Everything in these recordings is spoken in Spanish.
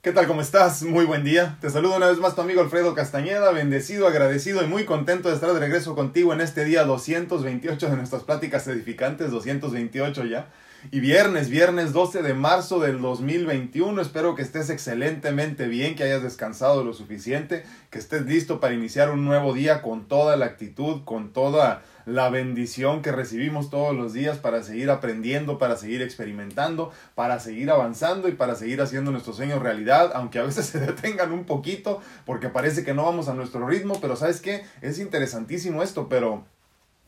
¿Qué tal? ¿Cómo estás? Muy buen día. Te saludo una vez más tu amigo Alfredo Castañeda, bendecido, agradecido y muy contento de estar de regreso contigo en este día 228 de nuestras pláticas edificantes, 228 ya. Y viernes, viernes 12 de marzo del 2021. Espero que estés excelentemente bien, que hayas descansado lo suficiente, que estés listo para iniciar un nuevo día con toda la actitud, con toda la bendición que recibimos todos los días para seguir aprendiendo, para seguir experimentando, para seguir avanzando y para seguir haciendo nuestros sueños realidad, aunque a veces se detengan un poquito porque parece que no vamos a nuestro ritmo, pero sabes qué, es interesantísimo esto, pero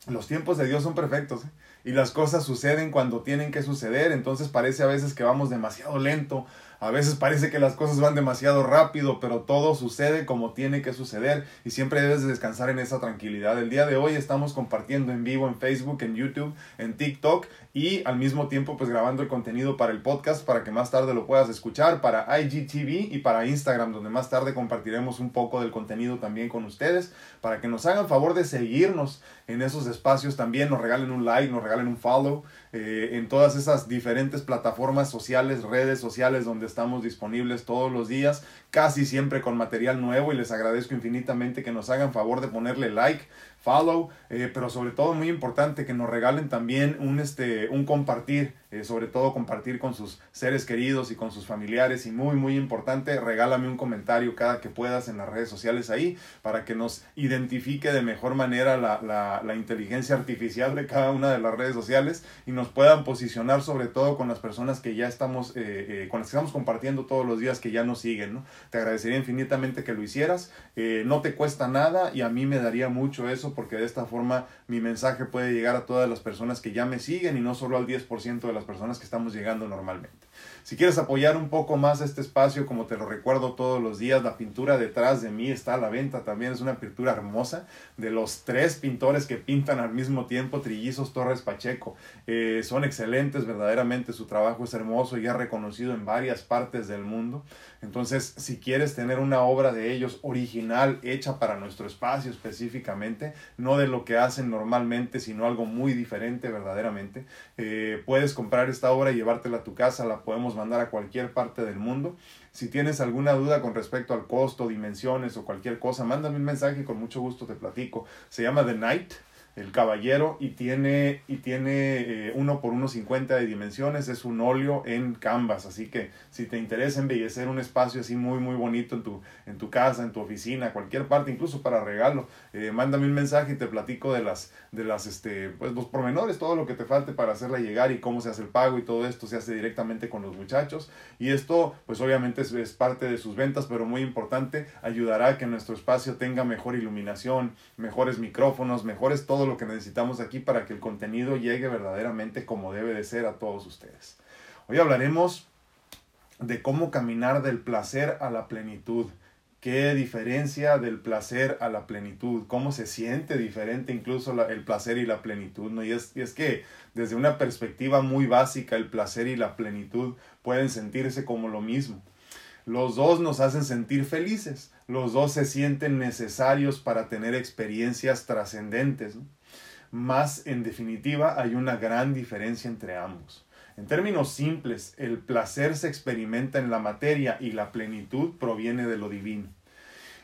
los tiempos de Dios son perfectos. ¿eh? y las cosas suceden cuando tienen que suceder, entonces parece a veces que vamos demasiado lento, a veces parece que las cosas van demasiado rápido, pero todo sucede como tiene que suceder y siempre debes descansar en esa tranquilidad. El día de hoy estamos compartiendo en vivo en Facebook, en YouTube, en TikTok y al mismo tiempo pues grabando el contenido para el podcast para que más tarde lo puedas escuchar para IGTV y para Instagram donde más tarde compartiremos un poco del contenido también con ustedes para que nos hagan favor de seguirnos en esos espacios también, nos regalen un like, nos regalen un follow eh, en todas esas diferentes plataformas sociales, redes sociales donde estamos disponibles todos los días, casi siempre con material nuevo y les agradezco infinitamente que nos hagan favor de ponerle like, follow, eh, pero sobre todo muy importante que nos regalen también un, este, un compartir, eh, sobre todo compartir con sus seres queridos y con sus familiares y muy muy importante, regálame un comentario cada que puedas en las redes sociales ahí para que nos identifique de mejor manera la, la, la inteligencia artificial de cada una de las redes sociales y nos puedan posicionar sobre todo con las personas que ya estamos, eh, con las que estamos compartiendo todos los días que ya nos siguen, ¿no? Te agradecería infinitamente que lo hicieras, no te cuesta nada y a mí me daría mucho eso porque de esta forma mi mensaje puede llegar a todas las personas que ya me siguen y no solo al 10% de las personas que estamos llegando normalmente. Si quieres apoyar un poco más este espacio, como te lo recuerdo todos los días, la pintura detrás de mí está a la venta también. Es una pintura hermosa de los tres pintores que pintan al mismo tiempo, Trillizos Torres Pacheco. Eh, son excelentes, verdaderamente su trabajo es hermoso y es reconocido en varias partes del mundo. Entonces, si quieres tener una obra de ellos original, hecha para nuestro espacio específicamente, no de lo que hacen normalmente, sino algo muy diferente verdaderamente, eh, puedes comprar esta obra y llevártela a tu casa, la podemos mandar a cualquier parte del mundo. Si tienes alguna duda con respecto al costo, dimensiones o cualquier cosa, mándame un mensaje con mucho gusto te platico. Se llama The Night el caballero y tiene, y tiene eh, uno por 1.50 de dimensiones, es un óleo en canvas, así que si te interesa embellecer un espacio así muy muy bonito en tu, en tu casa, en tu oficina, cualquier parte, incluso para regalo, eh, mándame un mensaje y te platico de las, de las, este, pues los pormenores, todo lo que te falte para hacerla llegar y cómo se hace el pago y todo esto se hace directamente con los muchachos. Y esto pues obviamente es, parte de sus ventas, pero muy importante, ayudará a que nuestro espacio tenga mejor iluminación, mejores micrófonos, mejores todo lo que necesitamos aquí para que el contenido llegue verdaderamente como debe de ser a todos ustedes. Hoy hablaremos de cómo caminar del placer a la plenitud. ¿Qué diferencia del placer a la plenitud? ¿Cómo se siente diferente incluso el placer y la plenitud? ¿no? Y, es, y es que desde una perspectiva muy básica el placer y la plenitud pueden sentirse como lo mismo. Los dos nos hacen sentir felices, los dos se sienten necesarios para tener experiencias trascendentes. Más en definitiva hay una gran diferencia entre ambos. En términos simples, el placer se experimenta en la materia y la plenitud proviene de lo divino.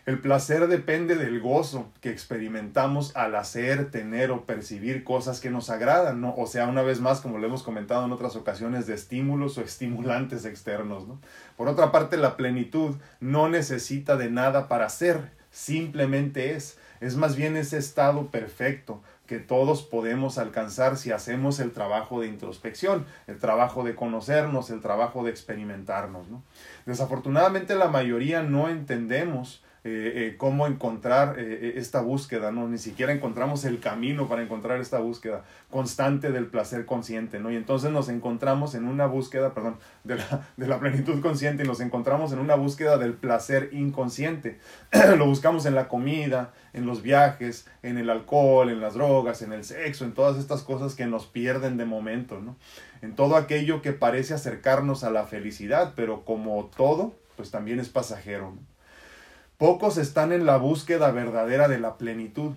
El placer depende del gozo que experimentamos al hacer, tener o percibir cosas que nos agradan, ¿no? O sea, una vez más, como lo hemos comentado en otras ocasiones, de estímulos o estimulantes externos, ¿no? Por otra parte, la plenitud no necesita de nada para ser, simplemente es. Es más bien ese estado perfecto, que todos podemos alcanzar si hacemos el trabajo de introspección, el trabajo de conocernos, el trabajo de experimentarnos. ¿no? Desafortunadamente la mayoría no entendemos eh, eh, cómo encontrar eh, esta búsqueda, ¿no? Ni siquiera encontramos el camino para encontrar esta búsqueda constante del placer consciente, ¿no? Y entonces nos encontramos en una búsqueda, perdón, de la, de la plenitud consciente y nos encontramos en una búsqueda del placer inconsciente. Lo buscamos en la comida, en los viajes, en el alcohol, en las drogas, en el sexo, en todas estas cosas que nos pierden de momento, ¿no? En todo aquello que parece acercarnos a la felicidad, pero como todo, pues también es pasajero. ¿no? Pocos están en la búsqueda verdadera de la plenitud,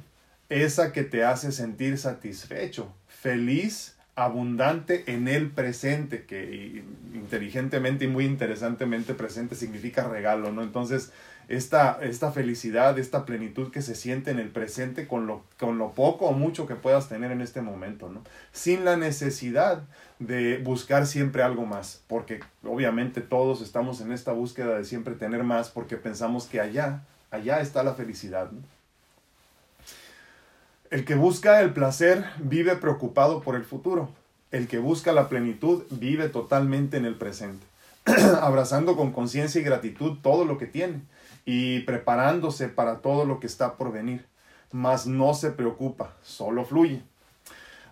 esa que te hace sentir satisfecho, feliz abundante en el presente, que inteligentemente y muy interesantemente presente significa regalo, ¿no? Entonces, esta, esta felicidad, esta plenitud que se siente en el presente con lo, con lo poco o mucho que puedas tener en este momento, ¿no? Sin la necesidad de buscar siempre algo más, porque obviamente todos estamos en esta búsqueda de siempre tener más porque pensamos que allá, allá está la felicidad. El que busca el placer vive preocupado por el futuro. El que busca la plenitud vive totalmente en el presente, abrazando con conciencia y gratitud todo lo que tiene y preparándose para todo lo que está por venir. Mas no se preocupa, solo fluye.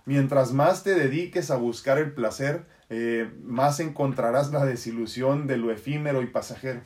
Mientras más te dediques a buscar el placer, eh, más encontrarás la desilusión de lo efímero y pasajero.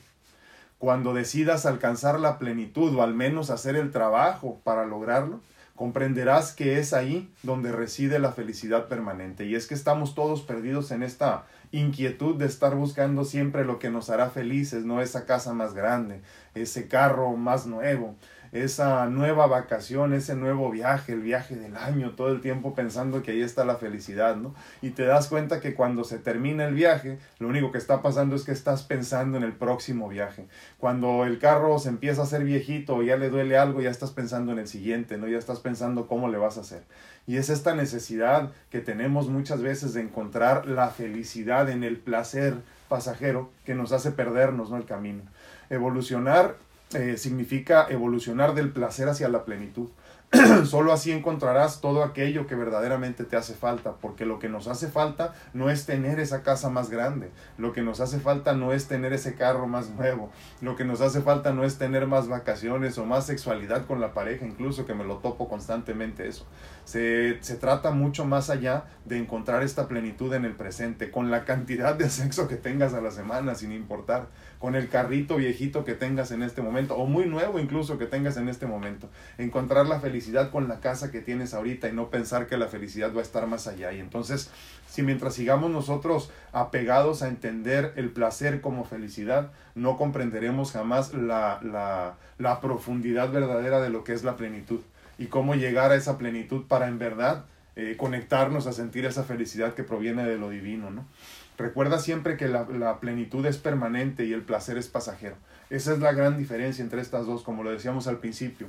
Cuando decidas alcanzar la plenitud o al menos hacer el trabajo para lograrlo, comprenderás que es ahí donde reside la felicidad permanente. Y es que estamos todos perdidos en esta inquietud de estar buscando siempre lo que nos hará felices, no esa casa más grande, ese carro más nuevo, esa nueva vacación, ese nuevo viaje, el viaje del año, todo el tiempo pensando que ahí está la felicidad, ¿no? Y te das cuenta que cuando se termina el viaje, lo único que está pasando es que estás pensando en el próximo viaje. Cuando el carro se empieza a hacer viejito o ya le duele algo, ya estás pensando en el siguiente, ¿no? Ya estás pensando cómo le vas a hacer. Y es esta necesidad que tenemos muchas veces de encontrar la felicidad en el placer pasajero que nos hace perdernos, ¿no? El camino. Evolucionar eh, significa evolucionar del placer hacia la plenitud. Solo así encontrarás todo aquello que verdaderamente te hace falta, porque lo que nos hace falta no es tener esa casa más grande, lo que nos hace falta no es tener ese carro más nuevo, lo que nos hace falta no es tener más vacaciones o más sexualidad con la pareja, incluso que me lo topo constantemente eso. Se, se trata mucho más allá de encontrar esta plenitud en el presente, con la cantidad de sexo que tengas a la semana, sin importar, con el carrito viejito que tengas en este momento, o muy nuevo incluso que tengas en este momento, encontrar la felicidad con la casa que tienes ahorita y no pensar que la felicidad va a estar más allá. Y entonces, si mientras sigamos nosotros apegados a entender el placer como felicidad, no comprenderemos jamás la, la, la profundidad verdadera de lo que es la plenitud y cómo llegar a esa plenitud para en verdad eh, conectarnos a sentir esa felicidad que proviene de lo divino, ¿no? Recuerda siempre que la, plenitud es permanente y el placer es pasajero. Esa es la gran diferencia entre estas dos, como lo decíamos al principio.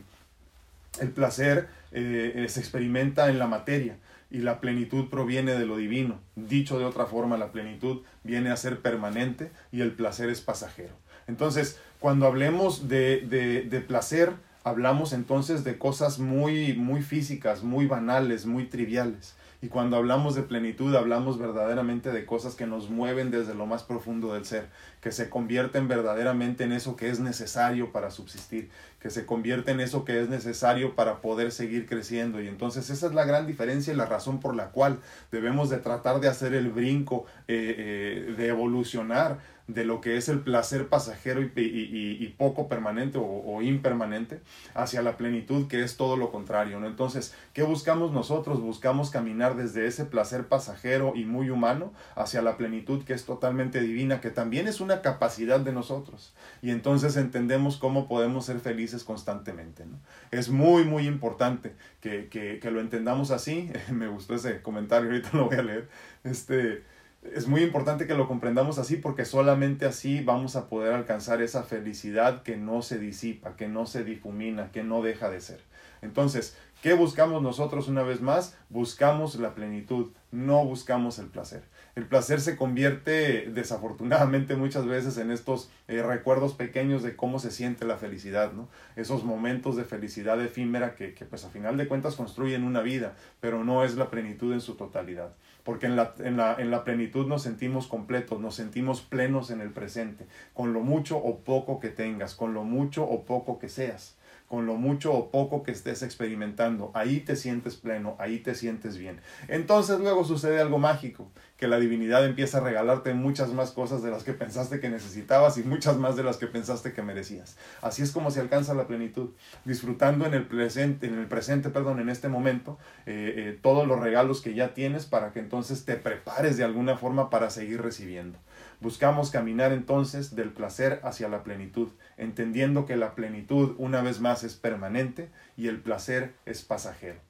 El placer eh, se experimenta en la materia y la plenitud proviene de lo divino. Dicho de otra forma, la plenitud viene a ser permanente y el placer es pasajero. Entonces, cuando hablemos de, de, de placer, hablamos entonces de cosas muy, muy físicas, muy banales, muy triviales. Y cuando hablamos de plenitud, hablamos verdaderamente de cosas que nos mueven desde lo más profundo del ser, que se convierten verdaderamente en eso que es necesario para subsistir, que se convierte en eso que es necesario para poder seguir creciendo. Y entonces esa es la gran diferencia y la razón por la cual debemos de tratar de hacer el brinco, eh, eh, de evolucionar de lo que es el placer pasajero y, y, y poco permanente o, impermanente hacia la plenitud que es todo lo contrario. ¿no? Entonces, ¿qué buscamos nosotros? Buscamos caminar desde ese placer pasajero y muy humano hacia la plenitud que es totalmente divina, que también es una capacidad de nosotros. Y entonces entendemos cómo podemos ser felices constantemente. ¿no? Es muy, muy importante que, que, que lo entendamos así. Me gustó ese comentario, ahorita lo voy a leer. Este, es muy importante que lo comprendamos así porque solamente así vamos a poder alcanzar esa felicidad que no se disipa, que no se difumina, que no deja de ser. Entonces, ¿qué buscamos nosotros una vez más? Buscamos la plenitud, no buscamos el placer. El placer se convierte desafortunadamente muchas veces en estos eh, recuerdos pequeños de cómo se siente la felicidad, ¿no? Esos momentos de felicidad efímera que, que pues a final de cuentas construyen una vida, pero no es la plenitud en su totalidad porque en la, en, la, en la plenitud nos sentimos completos, nos sentimos plenos en el presente, con lo mucho o poco que tengas, con lo mucho o poco que seas con lo mucho o poco que estés experimentando. Ahí te sientes pleno, ahí te sientes bien. Entonces luego sucede algo mágico, que la divinidad empieza a regalarte muchas más cosas de las que pensaste que necesitabas y muchas más de las que pensaste que merecías. Así es como se alcanza la plenitud, disfrutando en el presente, en el presente, perdón, en este momento, eh, eh, todos los regalos que ya tienes para que entonces te prepares de alguna forma para seguir recibiendo. Buscamos caminar entonces del placer hacia la plenitud, entendiendo que la plenitud una vez más es permanente y el placer es pasajero.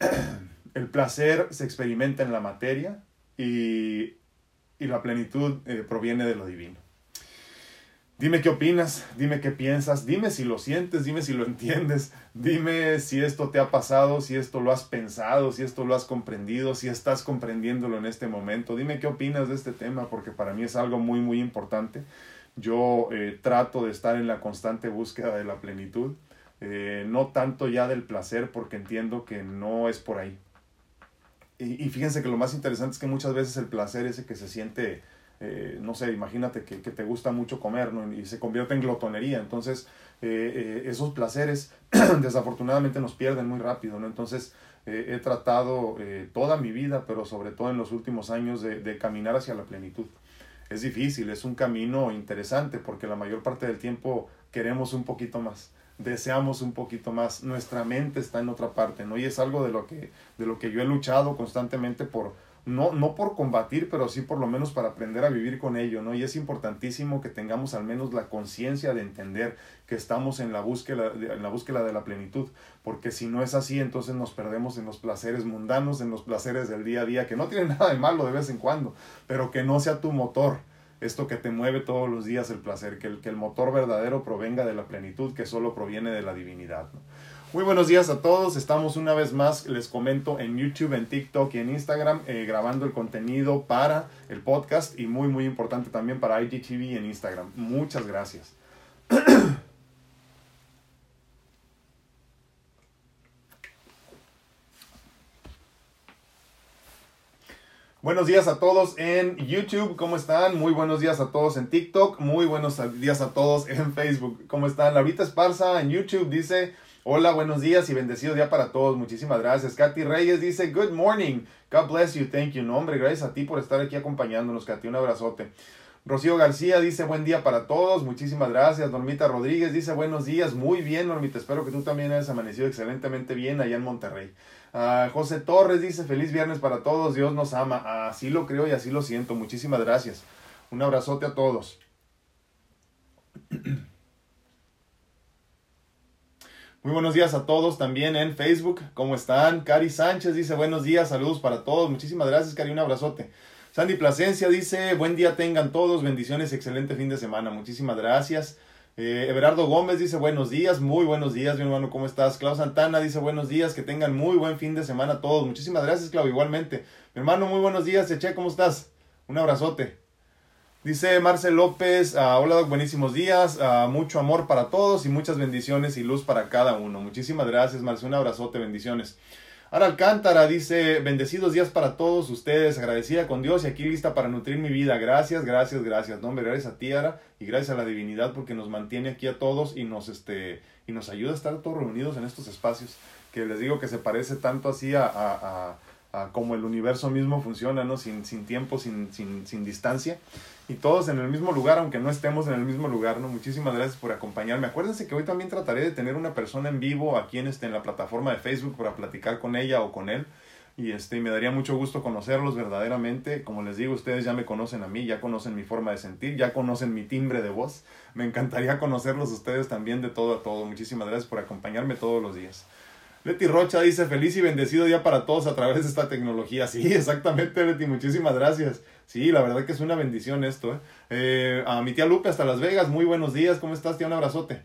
el placer se experimenta en la materia y, y la plenitud eh, proviene de lo divino. Dime qué opinas, dime qué piensas, dime si lo sientes, dime si lo entiendes, dime si esto te ha pasado, si esto lo has pensado, si esto lo has comprendido, si estás comprendiéndolo en este momento. Dime qué opinas de este tema porque para mí es algo muy, muy importante. Yo eh, trato de estar en la constante búsqueda de la plenitud, eh, no tanto ya del placer porque entiendo que no es por ahí. Y, y fíjense que lo más interesante es que muchas veces el placer ese que se siente eh, no sé, imagínate que, te gusta mucho comer y se convierte en glotonería. Entonces, eh, eh, esos placeres desafortunadamente nos pierden muy rápido, ¿no? Entonces, he tratado toda mi vida, pero sobre todo en los últimos años, de, de, caminar hacia la plenitud. Es difícil, es un camino interesante porque la mayor parte del tiempo queremos un poquito más deseamos un poquito más, nuestra mente está en otra parte, ¿no? Y es algo de lo que, de lo que yo he luchado constantemente por, no, no por combatir, pero sí por lo menos para aprender a vivir con ello, ¿no? Y es importantísimo que tengamos al menos la conciencia de entender que estamos en la, búsqueda, en la búsqueda de la plenitud, porque si no es así, entonces nos perdemos en los placeres mundanos, en los placeres del día a día, que no tienen nada de malo de vez en cuando, pero que no sea tu motor, esto que te mueve todos los días el placer, que el, que el motor verdadero provenga de la plenitud, que solo proviene de la divinidad. Muy buenos días a todos. Estamos una vez más, les comento, en YouTube, en TikTok y en Instagram, eh, grabando el contenido para el podcast y muy, muy importante también para IGTV en Instagram. Muchas gracias. Buenos días a todos en YouTube, ¿cómo están? Muy buenos días a todos en TikTok, muy buenos días a todos en Facebook, ¿cómo están? Laurita Esparza en YouTube dice, Hola, buenos días y bendecido día para todos. Muchísimas gracias. Katy Reyes dice, Good morning. God bless you. Thank you. No, hombre, gracias a ti por estar aquí acompañándonos, Katy. Un abrazote. Rocío García dice, buen día para todos. Muchísimas gracias. Normita Rodríguez dice, buenos días. Muy bien, Normita. Espero que tú también hayas amanecido excelentemente bien allá en Monterrey. Uh, José Torres dice, feliz viernes para todos. Dios nos ama. Así lo creo y así lo siento. Muchísimas gracias. Un abrazote a todos. Muy buenos días a todos también en Facebook. ¿Cómo están? Cari Sánchez dice buenos días, saludos para todos. Muchísimas gracias, Cari, un abrazote. Sandy Plasencia dice buen día tengan todos, bendiciones, excelente fin de semana. Muchísimas gracias. Eh, Everardo Gómez dice buenos días, muy buenos días, mi hermano, ¿cómo estás? Clau Santana dice buenos días, que tengan muy buen fin de semana todos. Muchísimas gracias, Clau, igualmente. Mi hermano, muy buenos días, Eche, ¿cómo estás? Un abrazote. Dice Marcel López, uh, hola buenísimos días, uh, mucho amor para todos y muchas bendiciones y luz para cada uno. Muchísimas gracias Marcel, un abrazote, bendiciones. Ara Alcántara dice, bendecidos días para todos ustedes, agradecida con Dios y aquí lista para nutrir mi vida. Gracias, gracias, gracias. No, hombre, gracias a ti, Ara, y gracias a la divinidad porque nos mantiene aquí a todos y nos, este, y nos ayuda a estar todos reunidos en estos espacios, que les digo que se parece tanto así a, a, a, como el universo mismo funciona, ¿no? Sin, sin tiempo, sin, sin, sin distancia y todos en el mismo lugar, aunque no estemos en el mismo lugar, ¿no? Muchísimas gracias por acompañarme. Acuérdense que hoy también trataré de tener una persona en vivo aquí en, este, en la plataforma de Facebook para platicar con ella o con él. Y este, me daría mucho gusto conocerlos verdaderamente. Como les digo, ustedes ya me conocen a mí, ya conocen mi forma de sentir, ya conocen mi timbre de voz. Me encantaría conocerlos ustedes también de todo a todo. Muchísimas gracias por acompañarme todos los días. Leti Rocha dice, feliz y bendecido día para todos a través de esta tecnología. Sí, exactamente, Leti, muchísimas gracias. Sí, la verdad que es una bendición esto. ¿eh? Eh, a mi tía Lupe hasta Las Vegas, muy buenos días, ¿cómo estás, tía? Un abrazote.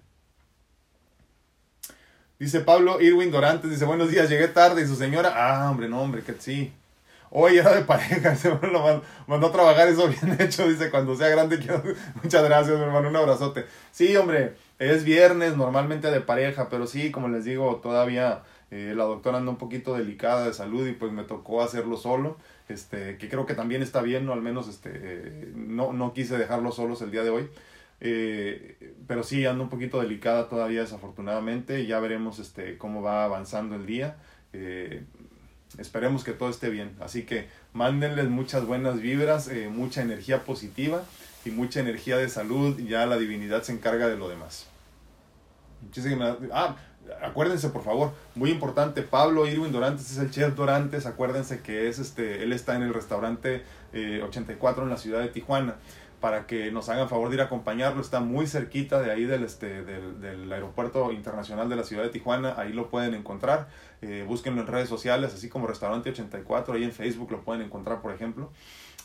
Dice Pablo Irwin Dorantes, dice, buenos días, llegué tarde y su señora, ah, hombre, no, hombre, que sí. Hoy era de pareja, se lo mandó, a trabajar eso bien hecho, dice, cuando sea grande quiero... Muchas gracias, mi hermano, un abrazote. Sí, hombre, es viernes, normalmente de pareja, pero sí, como les digo, todavía eh, la doctora anda un poquito delicada de salud y pues me tocó hacerlo solo este, que creo que también está bien, ¿no? Al menos este, no, no quise dejarlos solos el día de hoy. Eh, pero sí, ando un poquito delicada todavía desafortunadamente. Ya veremos este, cómo va avanzando el día. Eh, esperemos que todo esté bien. Así que mándenles muchas buenas vibras, mucha energía positiva y mucha energía de salud. Ya la divinidad se encarga de lo demás. Muchísimas Ah, acuérdense por favor, muy importante, Pablo Irwin Dorantes es el chef Dorantes, acuérdense que es este, él está en el restaurante 84 eh, en la ciudad de Tijuana. para que nos hagan favor de ir a acompañarlo. Está muy cerquita de ahí del, este, del, del aeropuerto internacional de la ciudad de Tijuana. Ahí lo pueden encontrar. Eh, búsquenlo en redes sociales, así como Restaurante 84. Ahí en Facebook lo pueden encontrar, por ejemplo.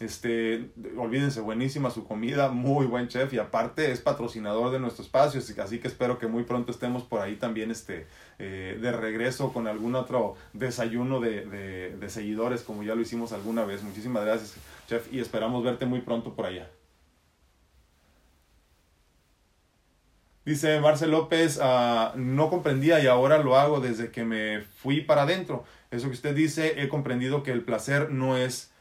Este, olvídense, buenísima su comida, muy buen chef y aparte es patrocinador de nuestro espacio, así que espero que muy pronto estemos por ahí también este, eh, de regreso con algún otro desayuno de, de, de seguidores como ya lo hicimos alguna vez. Muchísimas gracias, chef, y esperamos verte muy pronto por allá. Dice Marcel López, uh, no comprendía y ahora lo hago desde que me fui para adentro. Eso que usted dice, he comprendido que el placer no es,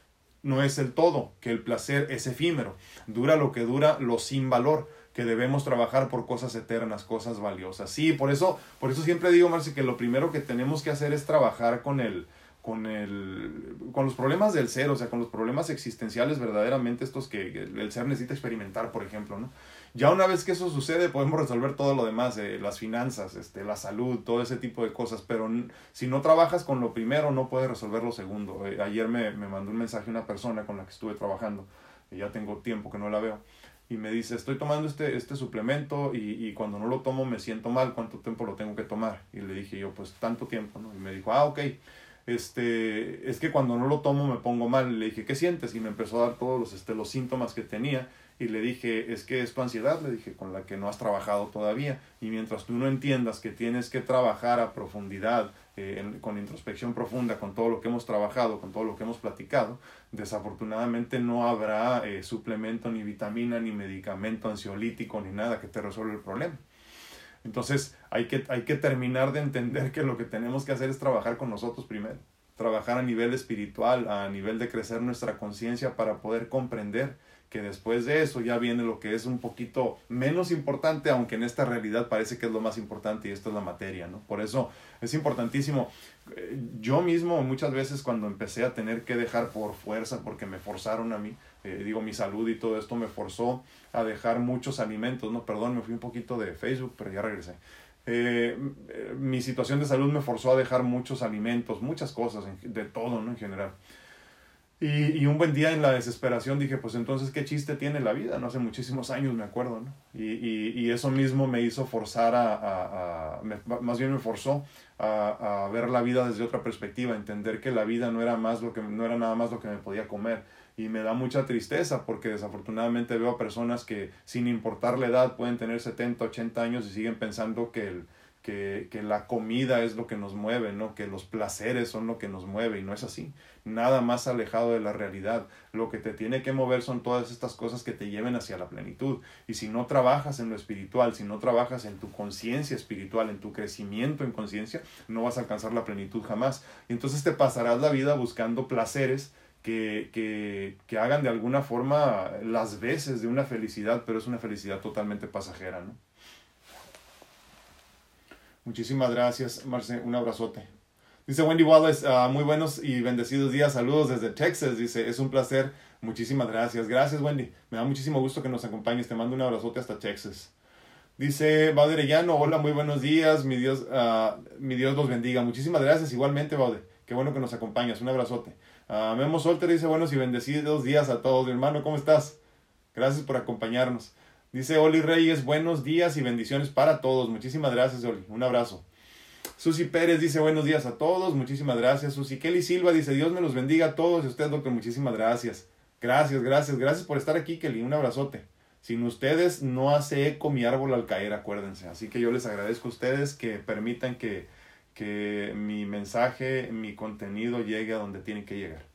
no es el todo, que el placer es efímero, dura lo que dura, lo sin valor, que debemos trabajar por cosas eternas, cosas valiosas. Sí, por eso, por eso siempre digo, Marcel, que lo primero que tenemos que hacer es trabajar con el, con, el, con los problemas del ser, o sea, con los problemas existenciales verdaderamente estos que el ser necesita experimentar, por ejemplo, ¿no? Ya una vez que eso sucede, podemos resolver todo lo demás, eh, las finanzas, este, la salud, todo ese tipo de cosas, pero si no trabajas con lo primero, no puedes resolver lo segundo. Eh, ayer me, me, mandó un mensaje una persona con la que estuve trabajando, y ya tengo tiempo que no la veo, y me dice, estoy tomando este, este suplemento y, y cuando no lo tomo me siento mal, ¿cuánto tiempo lo tengo que tomar? Y le dije yo, pues tanto tiempo, ¿no? Y me dijo, ah, ok este, es que cuando no lo tomo me pongo mal. Le dije, ¿qué sientes? Y me empezó a dar todos los, este, los síntomas que tenía y le dije, es que es tu ansiedad, le dije, con la que no has trabajado todavía. Y mientras tú no entiendas que tienes que trabajar a profundidad, eh, con introspección profunda, con todo lo que hemos trabajado, con todo lo que hemos platicado, desafortunadamente no habrá eh, suplemento, ni vitamina, ni medicamento ansiolítico, ni nada que te resuelva el problema. Entonces hay que, hay que terminar de entender que lo que tenemos que hacer es trabajar con nosotros primero, trabajar a nivel espiritual, a nivel de crecer nuestra conciencia para poder comprender que después de eso ya viene lo que es un poquito menos importante, aunque en esta realidad parece que es lo más importante y esto es la materia, ¿no? Por eso es importantísimo. Eh, yo mismo muchas veces cuando empecé a tener que dejar por fuerza, porque me forzaron a mí, eh, digo, mi salud y todo esto me forzó a dejar muchos alimentos, ¿no? Perdón, me fui un poquito de Facebook, pero ya regresé. Eh, mi situación de salud me forzó a dejar muchos alimentos, muchas cosas, de todo, ¿no? En general. Y, y, un buen día en la desesperación dije, pues entonces, ¿qué chiste tiene la vida? No hace muchísimos años, me acuerdo, ¿no? Y, y, y eso mismo me hizo forzar a, a, más bien me forzó a, a, ver la vida desde otra perspectiva, entender que la vida no era, más lo que, no era nada más lo que me podía comer. Y me da mucha tristeza porque desafortunadamente veo a personas que sin importar la edad pueden tener 70, 80 años y siguen pensando que el, que, que, la comida es lo que nos mueve, ¿no? que los placeres son lo que nos mueve y no es así. Nada más alejado de la realidad. Lo que te tiene que mover son todas estas cosas que te lleven hacia la plenitud. Y si no trabajas en lo espiritual, si no trabajas en tu conciencia espiritual, en tu crecimiento en conciencia, no vas a alcanzar la plenitud jamás. Y entonces te pasarás la vida buscando placeres que, que, que hagan de alguna forma las veces de una felicidad, pero es una felicidad totalmente pasajera, ¿no? Muchísimas gracias, Marce. Un abrazote. Dice Wendy Wallace, uh, muy buenos y bendecidos días. Saludos desde Texas. Dice, es un placer. Muchísimas gracias. Gracias, Wendy. Me da muchísimo gusto que nos acompañes. Te mando un abrazote hasta Texas. Dice Baude hola, muy buenos días. Mi Dios, uh, mi Dios los bendiga. Muchísimas gracias. Igualmente, Baude. Qué bueno que nos acompañas. Un abrazote. Uh, Memo Solter dice, buenos y bendecidos días a todos. Mi hermano, ¿cómo estás? Gracias por acompañarnos. Dice Oli Reyes, buenos días y bendiciones para todos. Muchísimas gracias, Oli. Un abrazo. Susi Pérez dice buenos días a todos. Muchísimas gracias, Susi. Kelly Silva dice Dios me los bendiga a todos. Y usted, doctor, muchísimas gracias. Gracias, gracias, gracias por estar aquí, Kelly. Un abrazote. Sin ustedes no hace eco mi árbol al caer, acuérdense. Así que yo les agradezco a ustedes que permitan que, que mi mensaje, mi contenido llegue a donde tiene que llegar.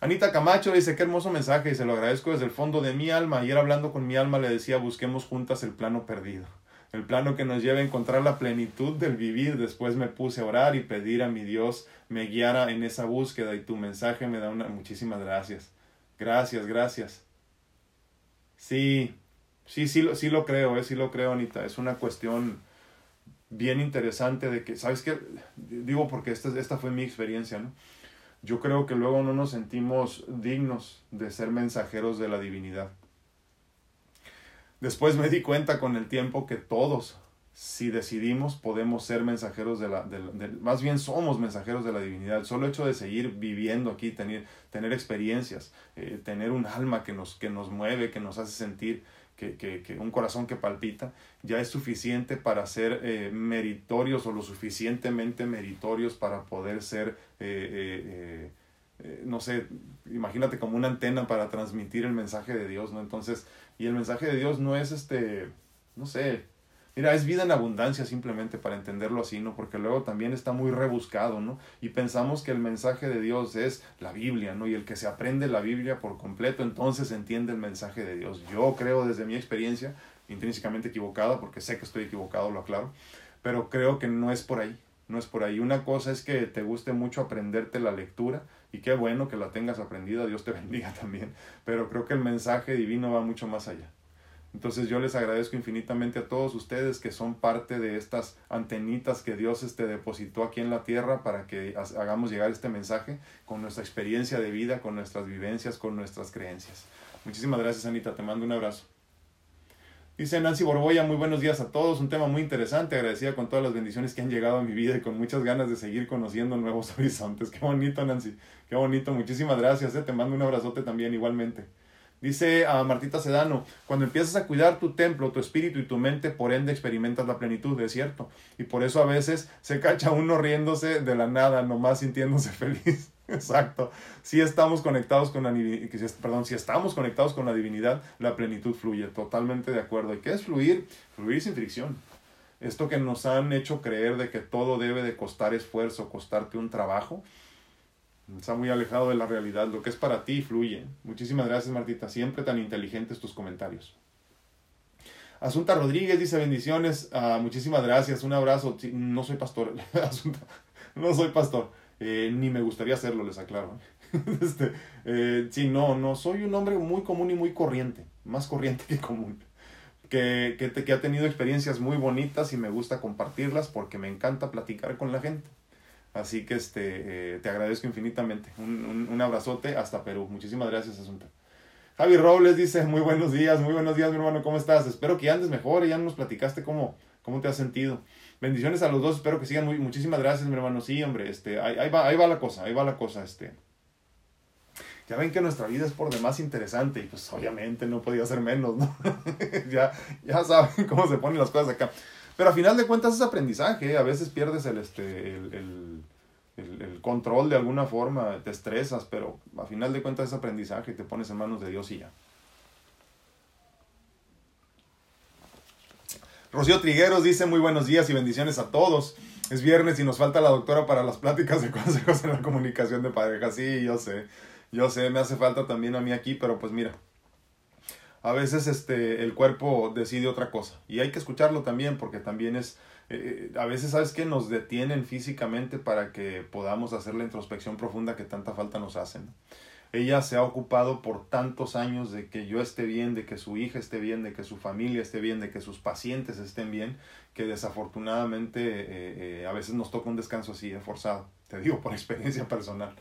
Anita Camacho dice, qué hermoso mensaje y se lo agradezco desde el fondo de mi alma. Ayer hablando con mi alma le decía, busquemos juntas el plano perdido. El plano que nos lleve a encontrar la plenitud del vivir. Después me puse a orar y pedir a mi Dios me guiara en esa búsqueda y tu mensaje me da una muchísimas gracias. Gracias, gracias. Sí, sí, sí, sí lo creo, eh, sí lo creo, Anita. Es una cuestión bien interesante de que, ¿sabes qué? Digo porque esta, esta fue mi experiencia, ¿no? Yo creo que luego no nos sentimos dignos de ser mensajeros de la divinidad. Después me di cuenta con el tiempo que todos si decidimos, podemos ser mensajeros de la, más bien somos mensajeros de la divinidad. El solo hecho de seguir viviendo aquí, tener, tener experiencias, eh, tener un alma que nos, que nos mueve, que nos hace sentir, que, que, que, un corazón que palpita, ya es suficiente para ser eh, meritorios o lo suficientemente meritorios para poder ser, eh, no sé, imagínate como una antena para transmitir el mensaje de Dios, ¿no? Entonces, y el mensaje de Dios no es este, no sé, Mira, es vida en abundancia simplemente para entenderlo así, ¿no? Porque luego también está muy rebuscado, ¿no? Y pensamos que el mensaje de Dios es la Biblia, ¿no? Y el que se aprende la Biblia por completo, entonces entiende el mensaje de Dios. Yo creo desde mi experiencia, intrínsecamente equivocada, porque sé que estoy equivocado, lo aclaro, pero creo que no es por ahí, no es por ahí. Una cosa es que te guste mucho aprenderte la lectura, y qué bueno que la tengas aprendida, Dios te bendiga también, pero creo que el mensaje divino va mucho más allá. Entonces yo les agradezco infinitamente a todos ustedes que son parte de estas antenitas que Dios este, depositó aquí en la tierra para que hagamos llegar este mensaje con nuestra experiencia de vida, con nuestras vivencias, con nuestras creencias. Muchísimas gracias Anita, te mando un abrazo. Dice Nancy Borboya, muy buenos días a todos, un tema muy interesante, agradecida con todas las bendiciones que han llegado a mi vida y con muchas ganas de seguir conociendo nuevos horizontes. Qué bonito Nancy, qué bonito, muchísimas gracias, eh. te mando un abrazote también igualmente. Dice a Martita Sedano, cuando empiezas a cuidar tu templo, tu espíritu y tu mente, por ende experimentas la plenitud, es cierto. Y por eso a veces se cacha uno riéndose de la nada, nomás sintiéndose feliz. Exacto. Si estamos conectados con la perdón, si estamos conectados con la divinidad, la plenitud fluye. Totalmente de acuerdo. ¿Y qué es fluir? Fluir sin fricción. Esto que nos han hecho creer de que todo debe de costar esfuerzo, costarte un trabajo, Está muy alejado de la realidad. Lo que es para ti fluye. Muchísimas gracias, Martita. Siempre tan inteligentes tus comentarios. Asunta Rodríguez dice bendiciones. Ah, muchísimas gracias. Un abrazo. no soy pastor. Asunta, no soy pastor. Eh, ni me gustaría hacerlo, les aclaro. este, eh, sí, no, no. Soy un hombre muy común y muy corriente. Más corriente que común. Que, que, que ha tenido experiencias muy bonitas y me gusta compartirlas porque me encanta platicar con la gente. Así que este, eh, te agradezco infinitamente. Un, un, abrazote hasta Perú. Muchísimas gracias, Asunta. Javi Robles dice, muy buenos días, muy buenos días, mi hermano, ¿cómo estás? Espero que andes mejor y ya nos platicaste cómo, cómo te has sentido. Bendiciones a los dos, espero que sigan muy, muchísimas gracias, mi hermano. Sí, hombre, este, ahí, ahí, va, ahí va la cosa, ahí va la cosa, este. Ya ven que nuestra vida es por demás interesante y pues obviamente no podía ser menos, ¿no? ya, ya saben cómo se ponen las cosas acá. Pero a final de cuentas es aprendizaje, ¿eh? a veces pierdes el, este, el, el, el, control de alguna forma, te estresas, pero a final de cuentas es aprendizaje, te pones en manos de Dios y ya. Rocío Trigueros dice muy buenos días y bendiciones a todos. Es viernes y nos falta la doctora para las pláticas de consejos en la comunicación de pareja. Sí, yo sé, yo sé, me hace falta también a mí aquí, pero pues mira, a veces este, el cuerpo decide otra cosa. Y hay que escucharlo también porque también es, eh, a veces, ¿sabes que Nos detienen físicamente para que podamos hacer la introspección profunda que tanta falta nos hacen. Ella se ha ocupado por tantos años de que yo esté bien, de que su hija esté bien, de que su familia esté bien, de que sus pacientes estén bien, que desafortunadamente eh, eh, a veces nos toca un descanso así, forzado. Te digo por experiencia personal.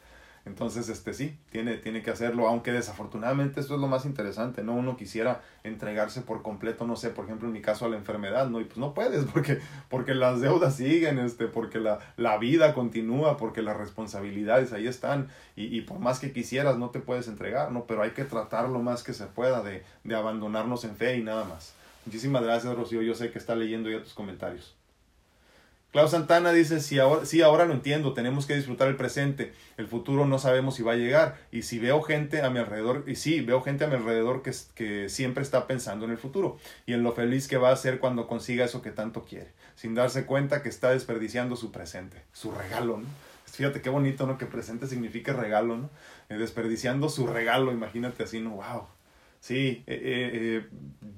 Entonces, este sí, tiene, tiene que hacerlo, aunque desafortunadamente esto es lo más interesante, ¿no? Uno quisiera entregarse por completo, no sé, por ejemplo, en mi caso a la enfermedad, ¿no? Y pues no puedes, porque, porque las deudas siguen, este, porque la, la vida continúa, porque las responsabilidades ahí están, y, y, por más que quisieras, no te puedes entregar, ¿no? Pero hay que tratar lo más que se pueda de, de abandonarnos en fe y nada más. Muchísimas gracias, Rocío, yo sé que está leyendo ya tus comentarios. Clau Santana dice, sí ahora, sí, ahora lo entiendo, tenemos que disfrutar el presente, el futuro no sabemos si va a llegar, y si veo gente a mi alrededor, y sí, veo gente a mi alrededor que, que siempre está pensando en el futuro, y en lo feliz que va a ser cuando consiga eso que tanto quiere, sin darse cuenta que está desperdiciando su presente, su regalo, ¿no? Fíjate qué bonito, ¿no? Que presente significa regalo, ¿no? Eh, desperdiciando su regalo, imagínate así, ¿no? ¡Wow! Sí, eh, eh,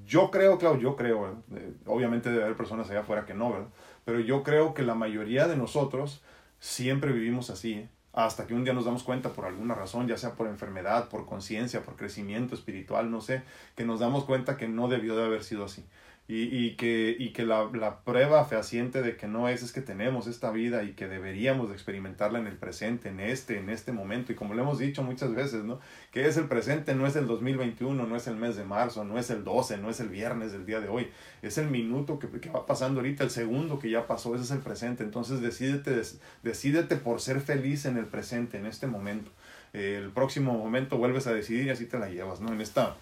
yo creo, Clau, yo creo, obviamente debe haber personas allá afuera que no, ¿verdad? Pero yo creo que la mayoría de nosotros siempre vivimos así, ¿eh? hasta que un día nos damos cuenta por alguna razón, ya sea por enfermedad, por conciencia, por crecimiento espiritual, no sé, que nos damos cuenta que no debió de haber sido así. Y, que, y que la, la, prueba fehaciente de que no es es que tenemos esta vida y que deberíamos de experimentarla en el presente, en este, en este momento. Y como lo hemos dicho muchas veces, ¿no? Que es el presente, no es el 2021, no es el mes de marzo, no es el 12, no es el viernes del día de hoy. Es el minuto que, que va pasando ahorita, el segundo que ya pasó, ese es el presente. Entonces decídete, decídete por ser feliz en el presente, en este momento. el próximo momento vuelves a decidir y así te la llevas, ¿no? En esta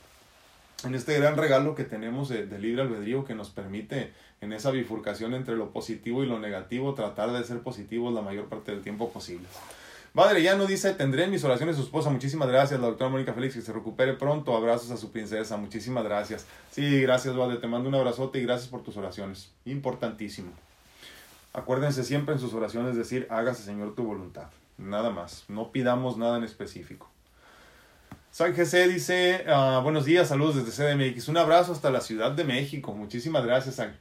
en este gran regalo que tenemos de, libre albedrío que nos permite en esa bifurcación entre lo positivo y lo negativo tratar de ser positivos la mayor parte del tiempo posible. Madre ya no dice, tendré en mis oraciones su esposa. Muchísimas gracias, la doctora Mónica Félix, que se recupere pronto. Abrazos a su princesa. Muchísimas gracias. Sí, gracias, Vale. Te mando un abrazote y gracias por tus oraciones. Importantísimo. Acuérdense siempre en sus oraciones decir, hágase Señor tu voluntad. Nada más. No pidamos nada en específico. San GC dice, ah, buenos días, saludos desde CDMX. Un abrazo hasta la Ciudad de México. Muchísimas gracias, San.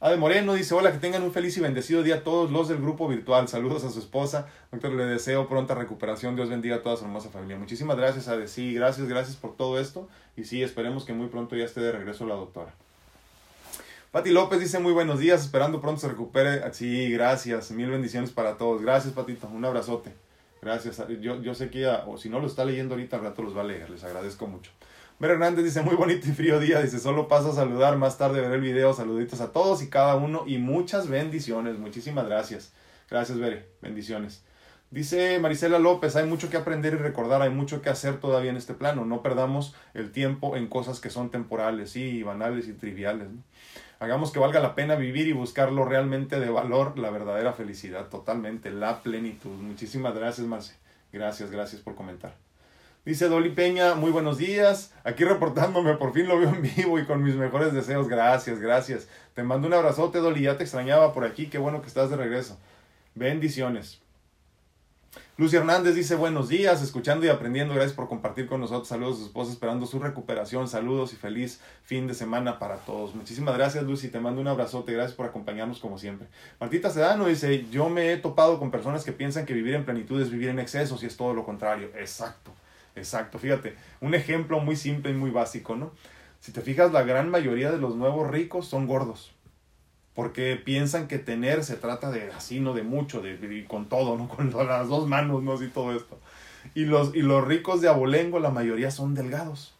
Ade Moreno dice, hola, que tengan un feliz y bendecido día a todos los del grupo virtual. Saludos a su esposa. Doctor, le deseo pronta recuperación. Dios bendiga a toda su hermosa familia. Muchísimas gracias, Ade. Sí, gracias, gracias por todo esto. Y sí, esperemos que muy pronto ya esté de regreso la doctora. Pati López dice muy buenos días, esperando pronto se recupere. Sí, gracias. Mil bendiciones para todos. Gracias, Patito. Un abrazote. Gracias. Yo, yo sé que o si no lo está leyendo ahorita, al rato los va a leer. Les agradezco mucho. Ver Hernández dice, muy bonito y frío día. Dice, solo paso a saludar. Más tarde ver el video. Saluditos a todos y cada uno. Y muchas bendiciones. Muchísimas gracias. Gracias, Bere. Bendiciones. Dice Marisela López, hay mucho que aprender y recordar, hay mucho que hacer todavía en este plano. No perdamos el tiempo en cosas que son temporales, y banales y triviales. Hagamos que valga la pena vivir y buscarlo realmente de valor, la verdadera felicidad, totalmente, la plenitud. Muchísimas gracias, Marce. Gracias, gracias por comentar. Dice Dolly Peña, muy buenos días. Aquí reportándome, por fin lo veo en vivo y con mis mejores deseos. Gracias, gracias. Te mando un abrazote, Dolly. Ya te extrañaba por aquí. Qué bueno que estás de regreso. Bendiciones. Lucy Hernández dice buenos días, escuchando y aprendiendo. Gracias por compartir con nosotros. Saludos a su esposa, esperando su recuperación. Saludos y feliz fin de semana para todos. Muchísimas gracias, Lucy. Te mando un abrazote. Gracias por acompañarnos como siempre. Martita Sedano dice: Yo me he topado con personas que piensan que vivir en plenitud es vivir en excesos y es todo lo contrario. Exacto, exacto. Fíjate, un ejemplo muy simple y muy básico, ¿no? Si te fijas, la gran mayoría de los nuevos ricos son gordos porque piensan que tener se trata de así, no de mucho, de, con todo, ¿no? Con las dos manos, ¿no? Y todo esto. Y los, y los ricos de abolengo, la mayoría son delgados.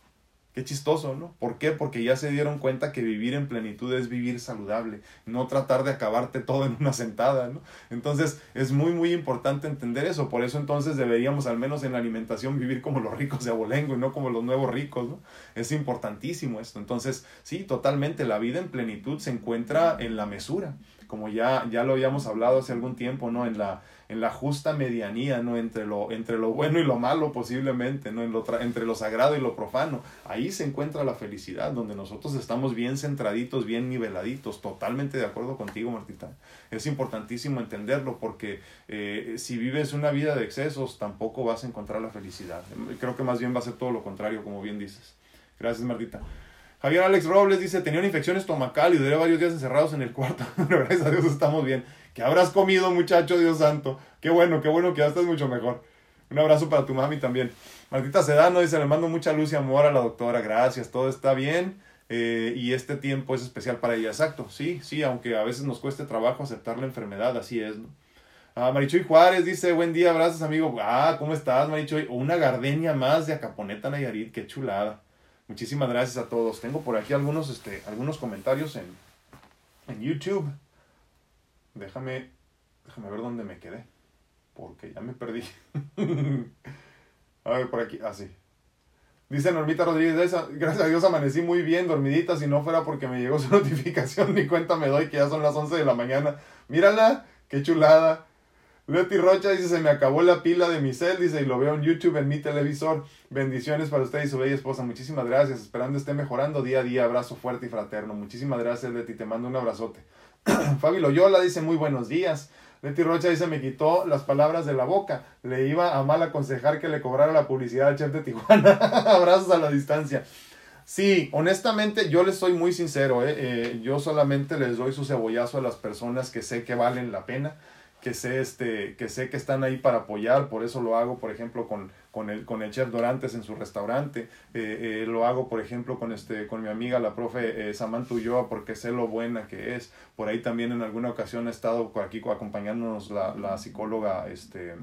Qué chistoso, ¿no? ¿Por qué? Porque ya se dieron cuenta que vivir en plenitud es vivir saludable, no tratar de acabarte todo en una sentada, ¿no? Entonces es muy, muy importante entender eso. Por eso entonces deberíamos, al menos en la alimentación, vivir como los ricos de abolengo y no como los nuevos ricos, ¿no? Es importantísimo esto. Entonces, sí, totalmente, la vida en plenitud se encuentra en la mesura, como ya, ya lo habíamos hablado hace algún tiempo, ¿no? En la, en la justa medianía, ¿no? Entre lo, entre lo bueno y lo malo posiblemente, ¿no? En lo entre lo sagrado y lo profano. Ahí se encuentra la felicidad, donde nosotros estamos bien centraditos, bien niveladitos. Totalmente de acuerdo contigo, Martita. Es importantísimo entenderlo porque eh, si vives una vida de excesos, tampoco vas a encontrar la felicidad. Creo que más bien va a ser todo lo contrario, como bien dices. Gracias, Martita. Javier Alex Robles dice, tenía una infección estomacal y duré varios días encerrados en el cuarto. Gracias a Dios estamos bien. ¿Qué habrás comido, muchacho, Dios santo? Qué bueno, qué bueno que ya estás mucho mejor. Un abrazo para tu mami también. Martita Sedano dice, le mando mucha luz y amor a la doctora. Gracias, todo está bien. Eh, y este tiempo es especial para ella. Exacto, sí, sí, aunque a veces nos cueste trabajo aceptar la enfermedad, así es, ¿no? Ah, Marichoy Juárez dice, buen día, abrazos amigo. Ah, ¿cómo estás, Marichoy? Una gardenia más de Acaponeta Nayarit, qué chulada. Muchísimas gracias a todos. Tengo por aquí algunos, este, algunos comentarios en, en YouTube. Déjame, déjame ver dónde me quedé. Porque ya me perdí. a ver, por aquí. Así. Ah, Dice Normita Rodríguez, gracias a Dios amanecí muy bien, dormidita, si no fuera porque me llegó su notificación, ni cuenta me doy que ya son las 11 de la mañana. Mírala, qué chulada. Leti Rocha dice, se me acabó la pila de mi cel, dice, y lo veo en YouTube, en mi televisor. Bendiciones para usted y su bella esposa. Muchísimas gracias, esperando esté mejorando día a día. Abrazo fuerte y fraterno. Muchísimas gracias, Leti, te mando un abrazote. Fabi Loyola dice muy buenos días. Leti Rocha dice me quitó las palabras de la boca. Le iba a mal aconsejar que le cobrara la publicidad al chef de Tijuana. Abrazos a la distancia. Sí, honestamente yo les soy muy sincero. ¿eh? Eh, yo solamente les doy su cebollazo a las personas que sé que valen la pena que sé, este, que sé que están ahí para apoyar, por eso lo hago, por ejemplo, con, con, el, con el chef Dorantes en su restaurante, eh, eh, lo hago, por ejemplo, con, este, con mi amiga, la profe eh, Samantha porque sé lo buena que es, por ahí también en alguna ocasión ha estado aquí acompañándonos la, la psicóloga, este,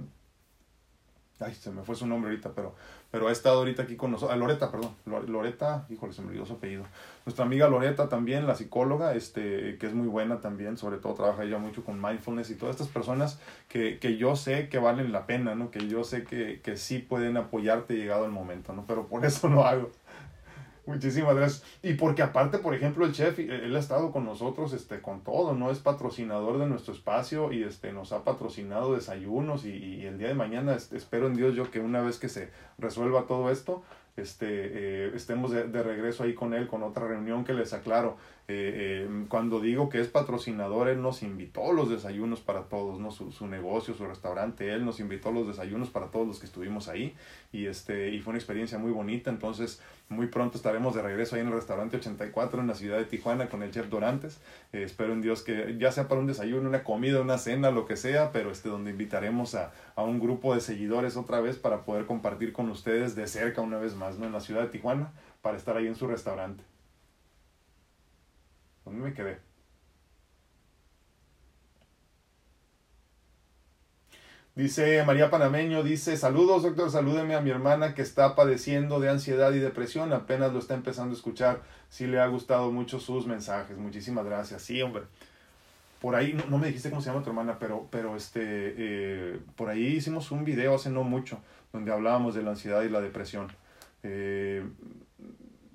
ay, se me fue su nombre ahorita, pero pero ha estado ahorita aquí con nosotros, Loreta, perdón, Loreta, híjole, se me olvidó su apellido. Nuestra amiga Loreta también, la psicóloga, este, que es muy buena también, sobre todo trabaja ella mucho con mindfulness y todas estas personas que, que yo sé que valen la pena, ¿no? Que yo sé que, que sí pueden apoyarte llegado el momento, ¿no? Pero por eso lo hago. Muchísimas gracias. Y porque aparte, por ejemplo, el chef, él ha estado con nosotros este, con todo, ¿no? Es patrocinador de nuestro espacio y este, nos ha patrocinado desayunos y, y el día de mañana este, espero en Dios yo que una vez que se resuelva todo esto, este, eh, estemos de, de, regreso ahí con él, con otra reunión que les aclaro. Eh, eh, cuando digo que es patrocinador, él nos invitó los desayunos para todos, ¿no? Su, su, negocio, su restaurante, él nos invitó los desayunos para todos los que estuvimos ahí y, este, y fue una experiencia muy bonita. Entonces, muy pronto estaremos de regreso ahí en el restaurante 84 en la ciudad de Tijuana con el chef Dorantes. Eh, espero en Dios que ya sea para un desayuno, una comida, una cena, lo que sea, pero este, donde invitaremos a, a un grupo de seguidores otra vez para poder compartir con ustedes de cerca una vez más, ¿no? En la ciudad de Tijuana para estar ahí en su restaurante. ¿Dónde me quedé? Dice María Panameño, dice, saludos doctor, salúdeme a mi hermana que está padeciendo de ansiedad y depresión, apenas lo está empezando a escuchar, sí le ha gustado mucho sus mensajes, muchísimas gracias, sí hombre. Por ahí, no, me dijiste cómo se llama tu hermana, pero, pero este, eh, por ahí hicimos un video hace no mucho, donde hablábamos de la ansiedad y la depresión. Eh,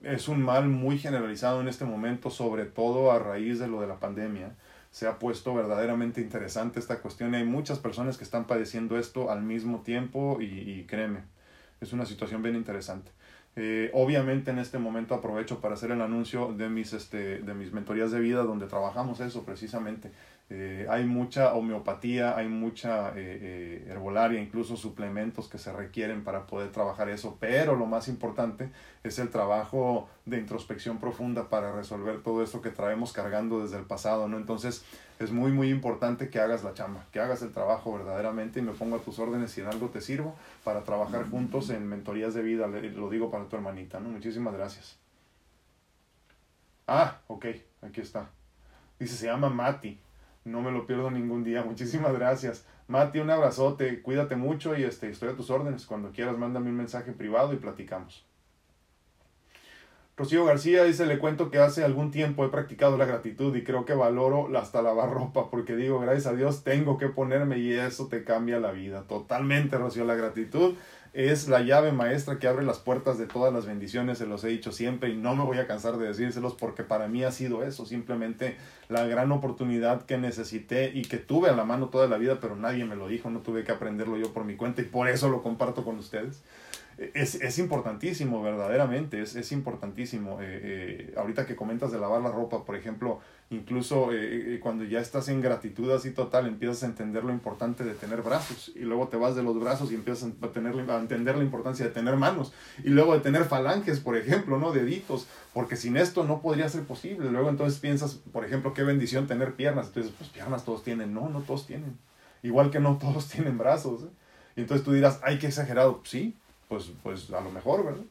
es un mal muy generalizado en este momento, sobre todo a raíz de lo de la pandemia. Se ha puesto verdaderamente interesante esta cuestión y hay muchas personas que están padeciendo esto al mismo tiempo y, créeme, es una situación bien interesante. Eh, obviamente en este momento aprovecho para hacer el anuncio de mis, este, de mis mentorías de vida donde trabajamos eso precisamente. Eh, hay mucha homeopatía, hay mucha eh, eh, herbolaria, incluso suplementos que se requieren para poder trabajar eso, pero lo más importante es el trabajo de introspección profunda para resolver todo esto que traemos cargando desde el pasado, ¿no? Entonces es muy, muy importante que hagas la chamba, que hagas el trabajo verdaderamente y me pongo a tus órdenes si en algo te sirvo para trabajar juntos en mentorías de vida, lo digo para tu hermanita, ¿no? Muchísimas gracias. Ah, ok, aquí está. Dice, se llama Mati. No me lo pierdo ningún día. Muchísimas gracias. Mati, un abrazote. Cuídate mucho y este, estoy a tus órdenes. Cuando quieras, mándame un mensaje privado y platicamos. Rocío García dice, le cuento que hace algún tiempo he practicado la gratitud y creo que valoro hasta lavar ropa porque digo, gracias a Dios tengo que ponerme y eso te cambia la vida. Totalmente, Rocío, la gratitud es la llave maestra que abre las puertas de todas las bendiciones, se los he dicho siempre y no me voy a cansar de decírselos porque para mí ha sido eso, simplemente la gran oportunidad que necesité y que tuve a la mano toda la vida, pero nadie me lo dijo, no tuve que aprenderlo yo por mi cuenta y por eso lo comparto con ustedes es, es importantísimo, verdaderamente, es, es importantísimo. Eh, eh, ahorita que comentas de lavar la ropa, por ejemplo, incluso eh, cuando ya estás en gratitud así total, empiezas a entender lo importante de tener brazos y luego te vas de los brazos y empiezas a, tener, a entender la importancia de tener manos y luego de tener falanges, por ejemplo, ¿no? Deditos, porque sin esto no podría ser posible. Luego entonces piensas, por ejemplo, qué bendición tener piernas. Entonces, pues piernas todos tienen. No, no todos tienen. Igual que no todos tienen brazos. Y entonces tú dirás, ay, qué exagerado. Sí, pues, pues a lo mejor, ¿verdad?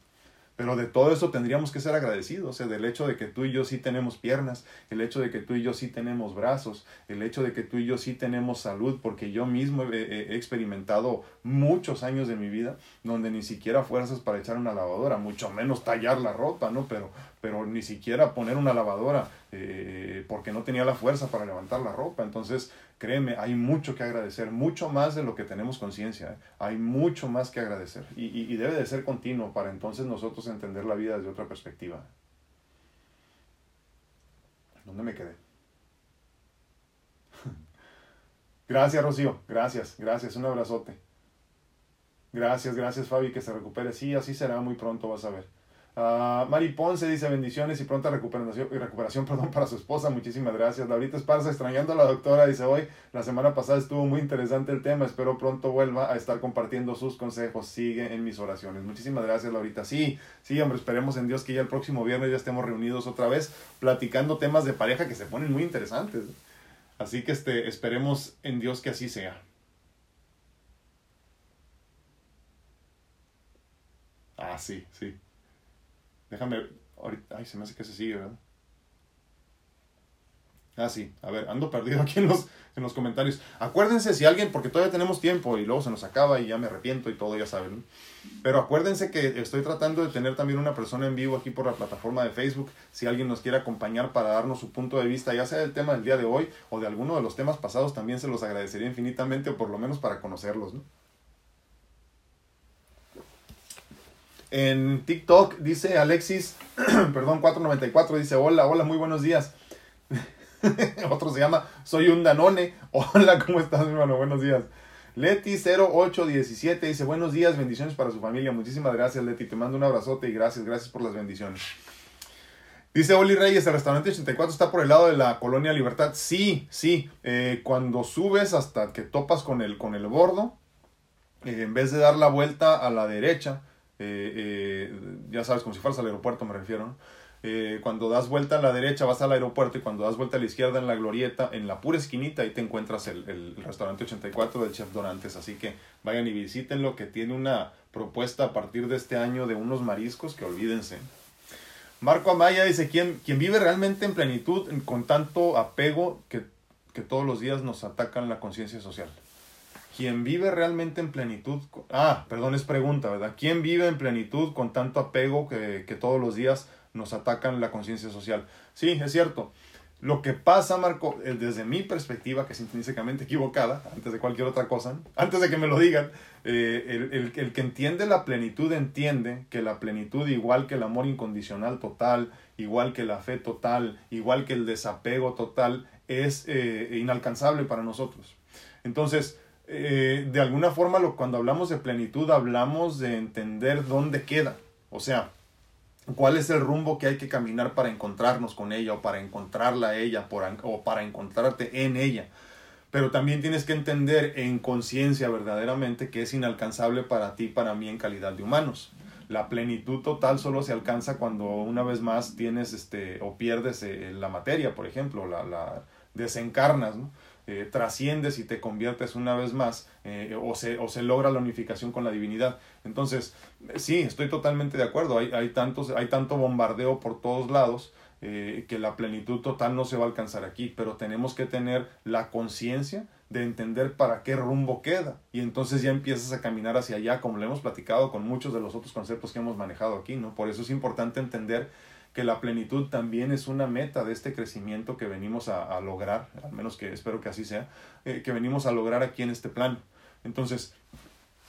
Pero de todo eso tendríamos que ser agradecidos, o sea, del hecho de que tú y yo sí tenemos piernas, el hecho de que tú y yo sí tenemos brazos, el hecho de que tú y yo sí tenemos salud, porque yo mismo he, experimentado muchos años de mi vida donde ni siquiera fuerzas para echar una lavadora, mucho menos tallar la ropa, ¿no? Pero, pero ni siquiera poner una lavadora eh, porque no tenía la fuerza para levantar la ropa. Entonces, Créeme, hay mucho que agradecer, mucho más de lo que tenemos conciencia. ¿eh? Hay mucho más que agradecer y, y, debe de ser continuo para entonces nosotros entender la vida desde otra perspectiva. ¿Dónde me quedé? gracias, Rocío. Gracias, gracias. Un abrazote. Gracias, gracias, Fabi. Que se recupere. Sí, así será muy pronto, vas a ver. Uh, Mari Ponce dice bendiciones y pronta recuperación, recuperación perdón, para su esposa. Muchísimas gracias. Laurita Esparza extrañando a la doctora. Dice hoy, la semana pasada estuvo muy interesante el tema. Espero pronto vuelva a estar compartiendo sus consejos. Sigue en mis oraciones. Muchísimas gracias, Laurita. Sí, sí, hombre, esperemos en Dios que ya el próximo viernes ya estemos reunidos otra vez platicando temas de pareja que se ponen muy interesantes. Así que este, esperemos en Dios que así sea. Ah, sí, sí. Déjame. Ahorita, ay, se me hace que se sigue, ¿verdad? Ah, sí. A ver, ando perdido aquí en los, en los comentarios. Acuérdense si alguien, porque todavía tenemos tiempo y luego se nos acaba y ya me arrepiento y todo, ya saben. Pero acuérdense que estoy tratando de tener también una persona en vivo aquí por la plataforma de Facebook. Si alguien nos quiere acompañar para darnos su punto de vista, ya sea del tema del día de hoy o de alguno de los temas pasados, también se los agradecería infinitamente o por lo menos para conocerlos. ¿no? En TikTok dice Alexis, perdón, 494, dice, hola, hola, muy buenos días. Otro se llama Soy un Danone. Hola, ¿cómo estás, hermano? Buenos días. Leti0817 dice, buenos días, bendiciones para su familia. Muchísimas gracias, Leti. Te mando un abrazote y gracias, gracias por las bendiciones. Dice Oli Reyes, el restaurante 84 está por el lado de la colonia Libertad. Sí, sí. Eh, cuando subes hasta que topas con el, con el bordo, eh, en vez de dar la vuelta a la derecha, eh, ya sabes, como si fueras al aeropuerto me refiero, ¿no? Eh, cuando das vuelta a la derecha vas al aeropuerto y cuando das vuelta a la izquierda en la glorieta, en la pura esquinita, ahí te encuentras el, el restaurante 84 del Chef Dorantes. Así que vayan y visítenlo, que tiene una propuesta a partir de este año de unos mariscos que olvídense. Marco Amaya dice, ¿quién, quien vive realmente en plenitud con tanto apego que, que todos los días nos atacan la conciencia social? ¿Quién vive realmente en plenitud? Ah, perdón, es pregunta, ¿verdad? ¿Quién vive en plenitud con tanto apego que, que todos los días nos atacan la conciencia social. Sí, es cierto. Lo que pasa, Marco, eh, desde mi perspectiva, que es intrínsecamente equivocada, antes de cualquier otra cosa, antes de que me lo digan, eh, el, el, que entiende la plenitud entiende que la plenitud, igual que el amor incondicional total, igual que la fe total, igual que el desapego total, es eh, inalcanzable para nosotros. Entonces, de alguna forma, cuando hablamos de plenitud, hablamos de entender dónde queda. O sea, cuál es el rumbo que hay que caminar para encontrarnos con ella o para encontrarla a ella o para encontrarte en ella. Pero también tienes que entender en conciencia verdaderamente que es inalcanzable para ti, para mí en calidad de humanos. La plenitud total solo se alcanza cuando una vez más tienes este o pierdes eh, la materia, por ejemplo, la, la desencarnas, ¿no? Eh, trasciendes y te conviertes una vez más eh, o, se, o se logra la unificación con la divinidad. Entonces, sí, estoy totalmente de acuerdo. Hay, hay, tantos, hay tanto bombardeo por todos lados eh, que la plenitud total no se va a alcanzar aquí, pero tenemos que tener la conciencia de entender para qué rumbo queda y entonces ya empiezas a caminar hacia allá como lo hemos platicado con muchos de los otros conceptos que hemos manejado aquí, ¿no? Por eso es importante entender que la plenitud también es una meta de este crecimiento que venimos a, lograr, al menos que espero que así sea, eh, que venimos a lograr aquí en este plano. Entonces,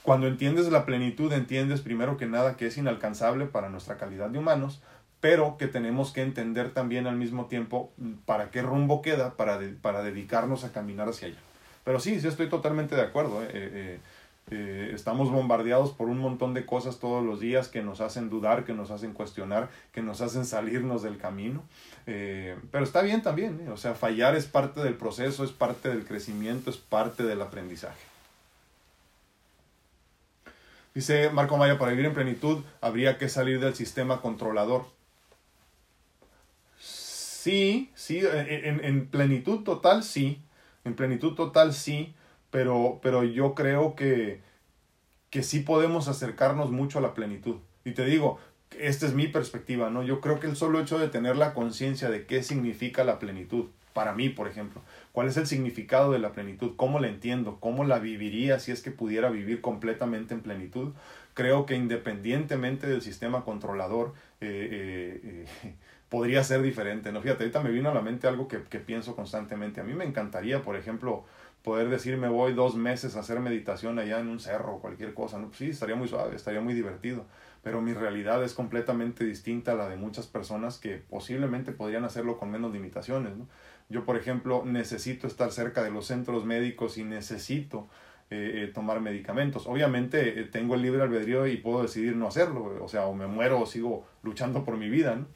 cuando entiendes la plenitud, entiendes primero que nada que es inalcanzable para nuestra calidad de humanos, pero que tenemos que entender también al mismo tiempo para qué rumbo queda para, para dedicarnos a caminar hacia allá. Pero sí, sí estoy totalmente de acuerdo. ¿eh? Eh, eh, estamos bombardeados por un montón de cosas todos los días que nos hacen dudar, que nos hacen cuestionar, que nos hacen salirnos del camino. Eh, pero está bien también, ¿eh? o sea, fallar es parte del proceso, es parte del crecimiento, es parte del aprendizaje. Dice Marco Maya, para vivir en plenitud habría que salir del sistema controlador. Sí, sí, en, en plenitud total sí, en plenitud total sí, pero, pero yo creo que, que sí podemos acercarnos mucho a la plenitud. Y te digo, esta es mi perspectiva, ¿no? Yo creo que el solo hecho de tener la conciencia de qué significa la plenitud, para mí, por ejemplo, cuál es el significado de la plenitud, cómo la entiendo, cómo la viviría si es que pudiera vivir completamente en plenitud, creo que independientemente del sistema controlador, eh, eh, podría ser diferente, ¿no? Fíjate, ahorita me vino a la mente algo que, que pienso constantemente. A mí me encantaría, por ejemplo, poder decir me voy dos meses a hacer meditación allá en un cerro o cualquier cosa, ¿no? Pues sí, estaría muy suave, estaría muy divertido, pero mi realidad es completamente distinta a la de muchas personas que posiblemente podrían hacerlo con menos limitaciones, ¿no? Yo, por ejemplo, necesito estar cerca de los centros médicos y necesito eh, eh, tomar medicamentos. Obviamente eh, tengo el libre albedrío y puedo decidir no hacerlo, o sea, o me muero o sigo luchando por mi vida, ¿no?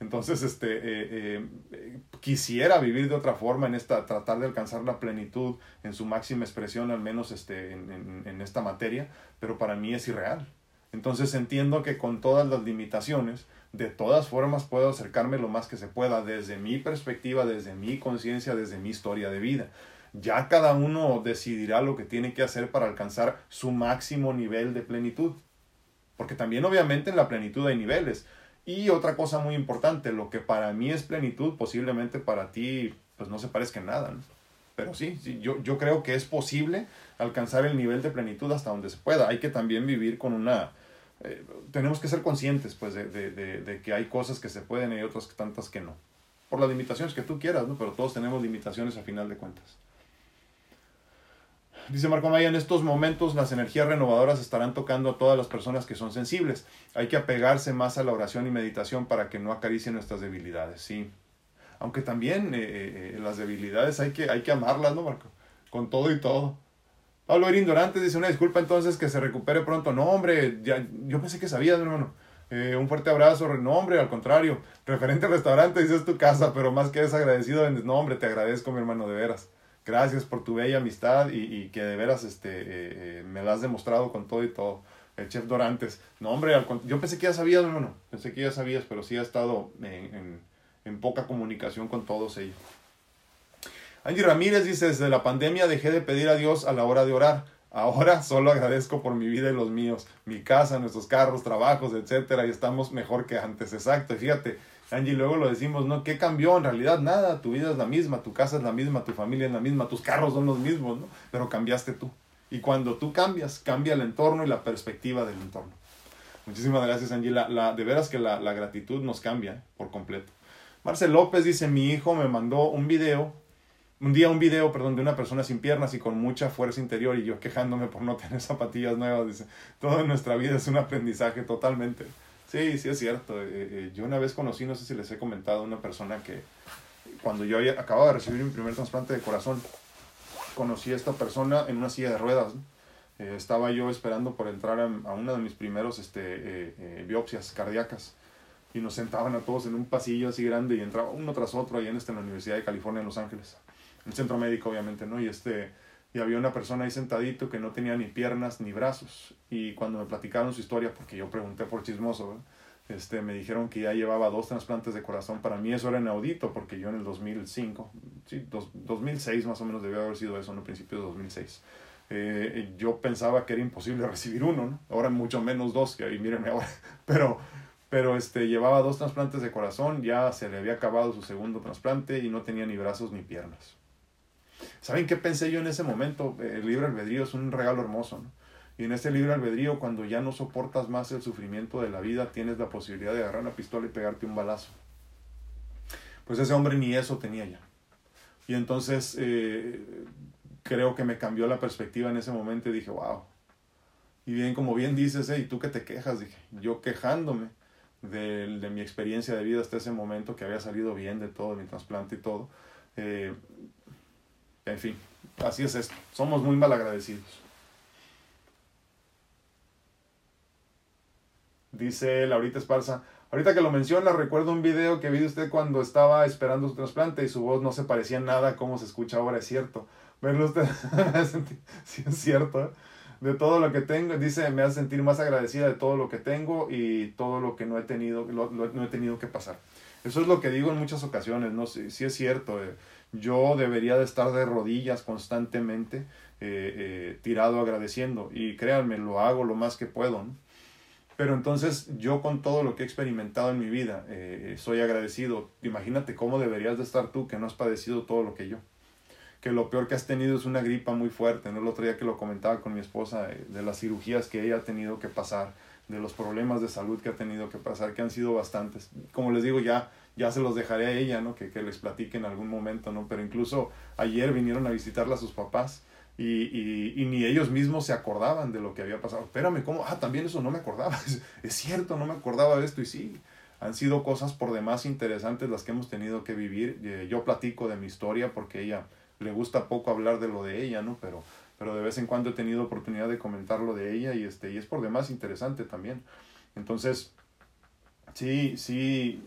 Entonces, este, eh, eh, quisiera vivir de otra forma en esta, tratar de alcanzar la plenitud en su máxima expresión, al menos este, en, en, esta materia, pero para mí es irreal. Entonces entiendo que con todas las limitaciones, de todas formas puedo acercarme lo más que se pueda desde mi perspectiva, desde mi conciencia, desde mi historia de vida. Ya cada uno decidirá lo que tiene que hacer para alcanzar su máximo nivel de plenitud. Porque también obviamente en la plenitud hay niveles. Y otra cosa muy importante, lo que para mí es plenitud, posiblemente para ti pues no se parezca en nada. Pero sí, yo, yo creo que es posible alcanzar el nivel de plenitud hasta donde se pueda. Hay que también vivir con una... Eh, tenemos que ser conscientes pues de, de, de, que hay cosas que se pueden y otras tantas que no. Por las limitaciones que tú quieras, ¿no? Pero todos tenemos limitaciones a final de cuentas. Dice Marco Maya, en estos momentos las energías renovadoras estarán tocando a todas las personas que son sensibles. Hay que apegarse más a la oración y meditación para que no acaricien nuestras debilidades. Sí, aunque también eh, eh, eh, las debilidades hay que, hay que amarlas, ¿no, Marco? Con todo y todo. Pablo Erindorantes dice una disculpa entonces que se recupere pronto. No, hombre, ya, yo pensé que sabías, hermano. un fuerte abrazo. No, hombre, al contrario. Referente al restaurante, dices tu casa, pero más que desagradecido, no, hombre, te agradezco, mi hermano, de veras. Gracias por tu bella amistad y, y que de veras este, me la has demostrado con todo y todo. El chef Dorantes. No, hombre, yo pensé que ya sabías, hermano. Pensé que ya sabías, pero sí ha estado en en poca comunicación con todos ellos. Angie Ramírez dice, desde la pandemia dejé de pedir a Dios a la hora de orar. Ahora solo agradezco por mi vida y los míos, mi casa, nuestros carros, trabajos, etcétera, y estamos mejor que antes. Exacto. Y fíjate, Angie, luego lo decimos, ¿no? ¿Qué cambió? En realidad nada, tu vida es la misma, tu casa es la misma, tu familia es la misma, tus carros son los mismos, ¿no? Pero cambiaste tú. Y cuando tú cambias, cambia el entorno y la perspectiva del entorno. Muchísimas gracias, Angie. La, de veras que la, la gratitud nos cambia por completo. Marcel López dice, mi hijo me mandó un video, un día un video, perdón, de una persona sin piernas y con mucha fuerza interior y yo quejándome por no tener zapatillas nuevas. Dice, todo en nuestra vida es un aprendizaje totalmente. Sí, sí es cierto. Eh, eh, yo una vez conocí, no sé si les he comentado, una persona que cuando yo acababa de recibir mi primer trasplante de corazón, conocí a esta persona en una silla de ruedas. Eh, estaba yo esperando por entrar a, a una de mis primeros este, biopsias cardíacas y nos sentaban a todos en un pasillo así grande y entraba uno tras otro ahí en, este, en la Universidad de California en Los Ángeles, en el centro médico obviamente, ¿no? Y este y había una persona ahí sentadito que no tenía ni piernas ni brazos y cuando me platicaron su historia, porque yo pregunté por chismoso, este, me dijeron que ya llevaba dos trasplantes de corazón, para mí eso era inaudito porque yo en el 2005, sí, 2006 más o menos debió haber sido eso, en el principio de 2006. Eh, yo pensaba que era imposible recibir uno, ¿no? ahora mucho menos dos, que ahí mírenme ahora, pero pero este, llevaba dos trasplantes de corazón, ya se le había acabado su segundo trasplante y no tenía ni brazos ni piernas. ¿Saben qué pensé yo en ese momento? El libre albedrío es un regalo hermoso. Y en este libre albedrío, cuando ya no soportas más el sufrimiento de la vida, tienes la posibilidad de agarrar una pistola y pegarte un balazo. Pues ese hombre ni eso tenía ya. Y entonces eh, creo que me cambió la perspectiva en ese momento y dije, wow. Y bien, como bien dices, ¿y tú qué te quejas? Dije, yo quejándome de, de, mi experiencia de vida hasta ese momento, que había salido bien de todo, mi trasplante y todo. Eh, en fin, así es esto. Somos muy mal agradecidos. Dice Laurita Esparza, ahorita que lo menciona, recuerdo un video que vi de usted cuando estaba esperando su trasplante y su voz no se parecía nada a cómo se escucha ahora, es cierto. Verlo usted, sí es cierto. ¿eh? de todo lo que tengo, dice, me hace sentir más agradecida de todo lo que tengo y todo lo que no he tenido, no he tenido que pasar. Eso es lo que digo en muchas ocasiones, ¿no? Sí, sí es cierto, eh, yo debería de estar de rodillas constantemente, eh, eh, tirado agradeciendo, y créanme, lo hago lo más que puedo, Pero entonces yo con todo lo que he experimentado en mi vida, soy agradecido. Imagínate cómo deberías de estar tú que no has padecido todo lo que yo que lo peor que has tenido es una gripa muy fuerte, ¿no? El otro día que lo comentaba con mi esposa, eh, de las cirugías que ella ha tenido que pasar, de los problemas de salud que ha tenido que pasar, que han sido bastantes. Como les digo, ya, ya se los dejaré a ella, ¿no? Que, que les platique en algún momento, ¿no? Pero incluso ayer vinieron a visitarla a sus papás y, y, ni ellos mismos se acordaban de lo que había pasado. Espérame, ¿cómo? Ah, también eso no me acordaba. Es, cierto, no me acordaba de esto y sí. Han sido cosas por demás interesantes las que hemos tenido que vivir. Eh, yo platico de mi historia porque ella le gusta poco hablar de lo de ella, ¿no? Pero, pero de vez en cuando he tenido oportunidad de comentar lo de ella y, este, y es por demás interesante también. Entonces, sí, sí,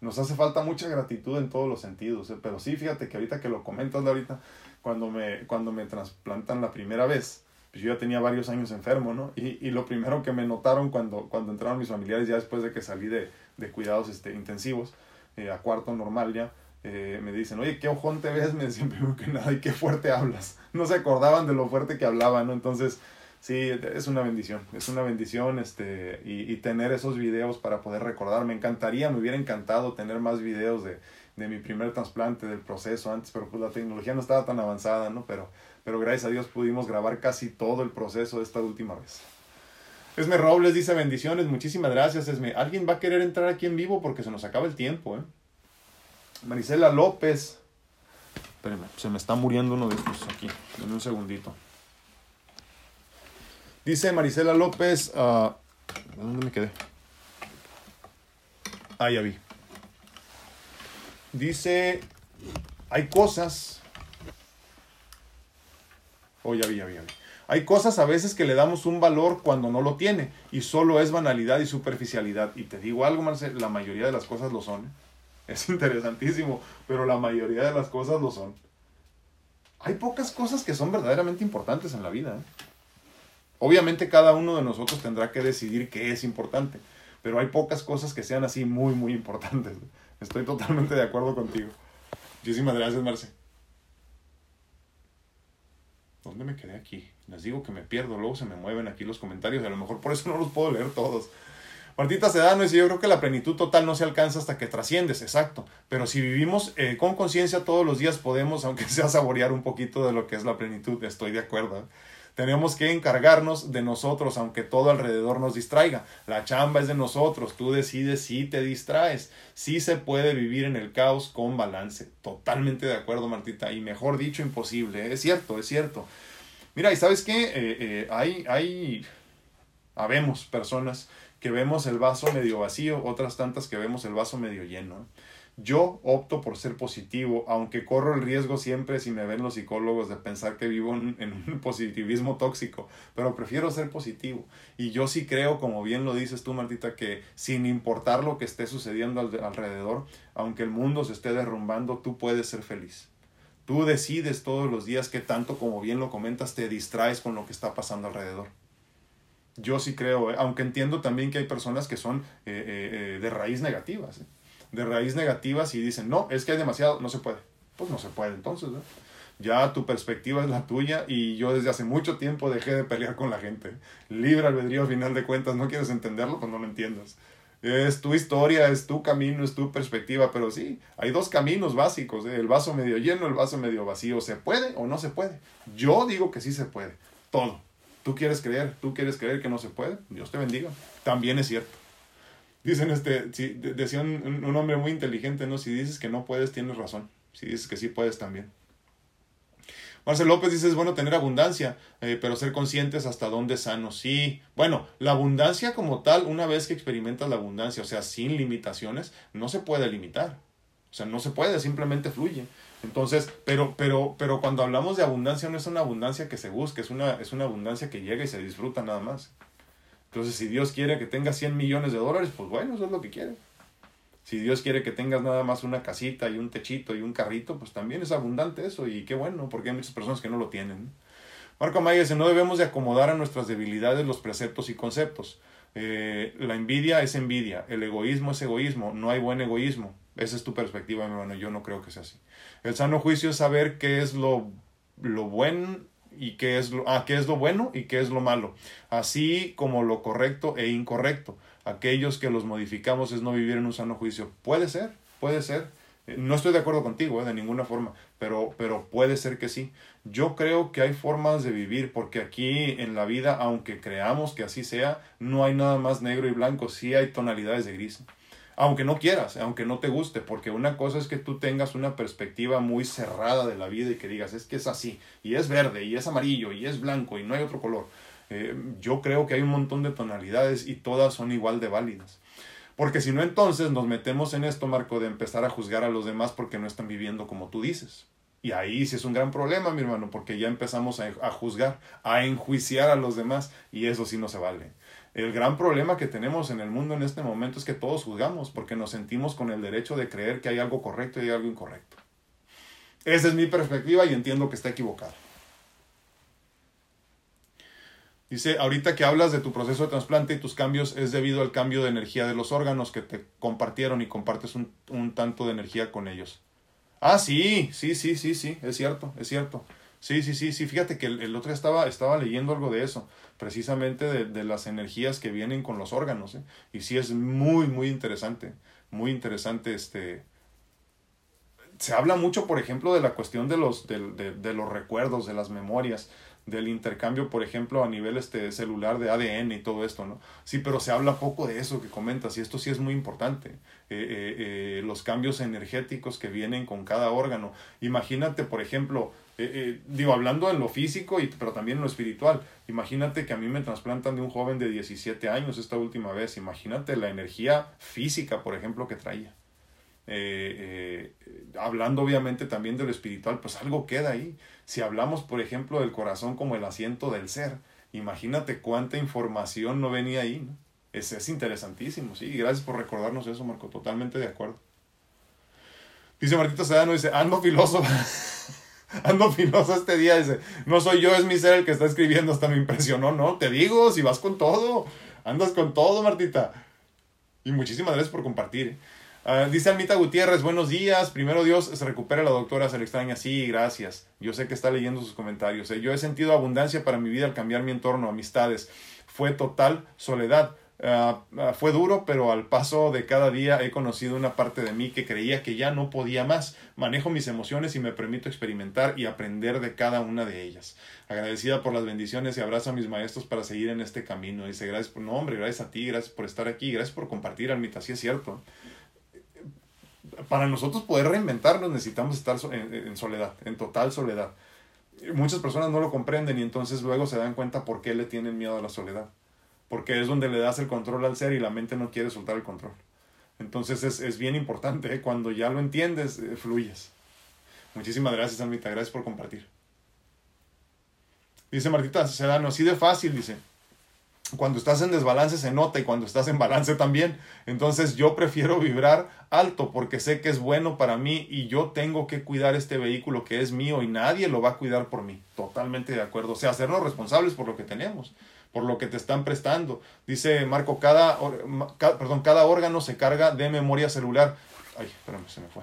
nos hace falta mucha gratitud en todos los sentidos, ¿eh? pero sí, fíjate que ahorita que lo comentas ahorita, cuando me, cuando me trasplantan la primera vez, pues yo ya tenía varios años enfermo, ¿no? Y, y lo primero que me notaron cuando, cuando entraron mis familiares, ya después de que salí de, de cuidados este, intensivos, eh, a cuarto normal ya, eh, me dicen, oye, qué ojón te ves, me decían primero que nada, y qué fuerte hablas. No se acordaban de lo fuerte que hablaba, ¿no? Entonces, sí, es una bendición, es una bendición, este, y, y tener esos videos para poder recordar. Me encantaría, me hubiera encantado tener más videos de, de mi primer trasplante, del proceso antes, pero pues la tecnología no estaba tan avanzada, ¿no? Pero, pero gracias a Dios pudimos grabar casi todo el proceso esta última vez. Esme Robles dice bendiciones, muchísimas gracias Esme. ¿Alguien va a querer entrar aquí en vivo? Porque se nos acaba el tiempo, ¿eh? Marisela López. Espérenme, se me está muriendo uno de estos aquí. En un segundito. Dice Marisela López. Uh, ¿Dónde me quedé? Ah, ya vi. Dice. Hay cosas. Oh, ya vi, ya vi, ya vi. Hay cosas a veces que le damos un valor cuando no lo tiene y solo es banalidad y superficialidad. Y te digo algo, Marcel, la mayoría de las cosas lo son. ¿eh? Es interesantísimo, pero la mayoría de las cosas lo son. Hay pocas cosas que son verdaderamente importantes en la vida. ¿eh? Obviamente cada uno de nosotros tendrá que decidir qué es importante, pero hay pocas cosas que sean así muy, muy importantes. Estoy totalmente de acuerdo contigo. Muchísimas gracias, Marce. ¿Dónde me quedé aquí? Les digo que me pierdo, luego se me mueven aquí los comentarios a lo mejor por eso no los puedo leer todos. Martita Sedano dice, yo creo que la plenitud total no se alcanza hasta que trasciendes, exacto. Pero si vivimos eh, con conciencia todos los días podemos, aunque sea saborear un poquito de lo que es la plenitud, estoy de acuerdo. Tenemos que encargarnos de nosotros, aunque todo alrededor nos distraiga. La chamba es de nosotros, tú decides si te distraes. Sí se puede vivir en el caos con balance. Totalmente de acuerdo, Martita. Y mejor dicho, imposible. Es cierto, es cierto. Mira, ¿y sabes qué? Eh, eh, hay, hay, habemos personas que vemos el vaso medio vacío, otras tantas que vemos el vaso medio lleno. Yo opto por ser positivo, aunque corro el riesgo siempre, si me ven los psicólogos, de pensar que vivo en, un positivismo tóxico, pero prefiero ser positivo. Y yo sí creo, como bien lo dices tú, Martita, que sin importar lo que esté sucediendo al, alrededor, aunque el mundo se esté derrumbando, tú puedes ser feliz. Tú decides todos los días que tanto, como bien lo comentas, te distraes con lo que está pasando alrededor. Yo sí creo, ¿eh? aunque entiendo también que hay personas que son eh, eh, de raíz negativas. de raíz negativas y dicen, no, es que hay demasiado, no se puede. Pues no se puede entonces. Ya tu perspectiva es la tuya y yo desde hace mucho tiempo dejé de pelear con la gente. Libre albedrío, al final de cuentas, no quieres entenderlo, pues no lo entiendas. Es tu historia, es tu camino, es tu perspectiva, pero sí, hay dos caminos básicos, el vaso medio lleno, el vaso medio vacío. ¿Se puede o no se puede? Yo digo que sí se puede, todo. Tú quieres creer, tú quieres creer que no se puede, Dios te bendiga. También es cierto. Dicen, este, si, decía un, un, hombre muy inteligente, ¿no? Si dices que no puedes, tienes razón. Si dices que sí puedes, también. Marcel López dice, es bueno tener abundancia, eh, pero ser conscientes hasta dónde es sano. Sí, bueno, la abundancia como tal, una vez que experimentas la abundancia, o sea, sin limitaciones, no se puede limitar. O sea, no se puede, simplemente fluye. Entonces, pero, pero, pero cuando hablamos de abundancia, no es una abundancia que se busque, es una, es una abundancia que llega y se disfruta nada más. Entonces, si Dios quiere que tengas 100 millones de dólares, pues bueno, eso es lo que quiere. Si Dios quiere que tengas nada más una casita y un techito y un carrito, pues también es abundante eso y qué bueno, porque hay muchas personas que no lo tienen. Marco Amaya dice, no debemos de acomodar a nuestras debilidades los preceptos y conceptos. Eh, la envidia es envidia, el egoísmo es egoísmo, no hay buen egoísmo. Esa es tu perspectiva, hermano, yo no creo que sea así. El sano juicio es saber qué es lo, lo bueno y qué es lo, ah, qué es lo bueno y qué es lo malo, así como lo correcto e incorrecto. Aquellos que los modificamos es no vivir en un sano juicio. Puede ser, puede ser. Eh, no estoy de acuerdo contigo, eh, de ninguna forma, pero, pero puede ser que sí. Yo creo que hay formas de vivir, porque aquí en la vida, aunque creamos que así sea, no hay nada más negro y blanco, sí hay tonalidades de gris aunque no quieras, aunque no te guste, porque una cosa es que tú tengas una perspectiva muy cerrada de la vida y que digas, es que es así, y es verde, y es amarillo, y es blanco, y no hay otro color. Eh, yo creo que hay un montón de tonalidades y todas son igual de válidas. Porque si no, entonces nos metemos en esto, Marco, de empezar a juzgar a los demás porque no están viviendo como tú dices. Y ahí sí es un gran problema, mi hermano, porque ya empezamos a, a juzgar, a enjuiciar a los demás, y eso sí no se vale. El gran problema que tenemos en el mundo en este momento es que todos juzgamos porque nos sentimos con el derecho de creer que hay algo correcto y hay algo incorrecto. Esa es mi perspectiva y entiendo que está equivocada. Dice, ahorita que hablas de tu proceso de trasplante y tus cambios es debido al cambio de energía de los órganos que te compartieron y compartes un, un tanto de energía con ellos. Ah, sí, sí, sí, sí, sí, es cierto, es cierto. Sí, sí, sí, sí, fíjate que el, el otro día estaba, estaba leyendo algo de eso, precisamente de, de las energías que vienen con los órganos, ¿eh? y sí es muy, muy interesante, muy interesante este... Se habla mucho, por ejemplo, de la cuestión de los, de, de, de los recuerdos, de las memorias, del intercambio, por ejemplo, a nivel este, celular de ADN y todo esto, ¿no? Sí, pero se habla poco de eso que comentas y esto sí es muy importante. Eh, eh, eh, los cambios energéticos que vienen con cada órgano. Imagínate, por ejemplo, digo, hablando en lo físico, y, pero también en lo espiritual, imagínate que a mí me trasplantan de un joven de 17 años esta última vez, imagínate la energía física, por ejemplo, que traía. Eh, eh, hablando obviamente también de lo espiritual, pues algo queda ahí. Si hablamos, por ejemplo, del corazón como el asiento del ser, imagínate cuánta información no venía ahí. Es, es interesantísimo, sí. Gracias por recordarnos eso, Marco. Totalmente de acuerdo. Dice Martita Sedano, dice, ando filoso. ando filoso este día. Dice, no soy yo, es mi ser el que está escribiendo. Hasta me impresionó, ¿no? Te digo, si vas con todo. Andas con todo, Martita. Y muchísimas gracias por compartir. ¿eh? Uh, dice Almita Gutiérrez, buenos días. Primero Dios, se recupera la doctora, se le extraña. Sí, gracias. Yo sé que está leyendo sus comentarios. ¿eh? Yo he sentido abundancia para mi vida al cambiar mi entorno, amistades. Fue total soledad. Uh, uh, fue duro, pero al paso de cada día he conocido una parte de mí que creía que ya no podía más. Manejo mis emociones y me permito experimentar y aprender de cada una de ellas. Agradecida por las bendiciones y abrazo a mis maestros para seguir en este camino. Dice, gracias por, no hombre, gracias a ti, gracias por estar aquí, gracias por compartir, Almita, sí es cierto para nosotros poder reinventarnos necesitamos estar en, soledad, en total soledad. Muchas personas no lo comprenden y entonces luego se dan cuenta por qué le tienen miedo a la soledad. Porque es donde le das el control al ser y la mente no quiere soltar el control. Entonces es, es bien importante, ¿eh? cuando ya lo entiendes, eh, fluyes. Muchísimas gracias, Almita, gracias por compartir. Dice Martita Sedano, así de fácil, dice cuando estás en desbalance se nota y cuando estás en balance también. Entonces yo prefiero vibrar alto porque sé que es bueno para mí y yo tengo que cuidar este vehículo que es mío y nadie lo va a cuidar por mí. Totalmente de acuerdo. O sea, hacernos responsables por lo que tenemos, por lo que te están prestando. Dice Marco, cada, perdón, cada órgano se carga de memoria celular. Ay, espérame, se me fue.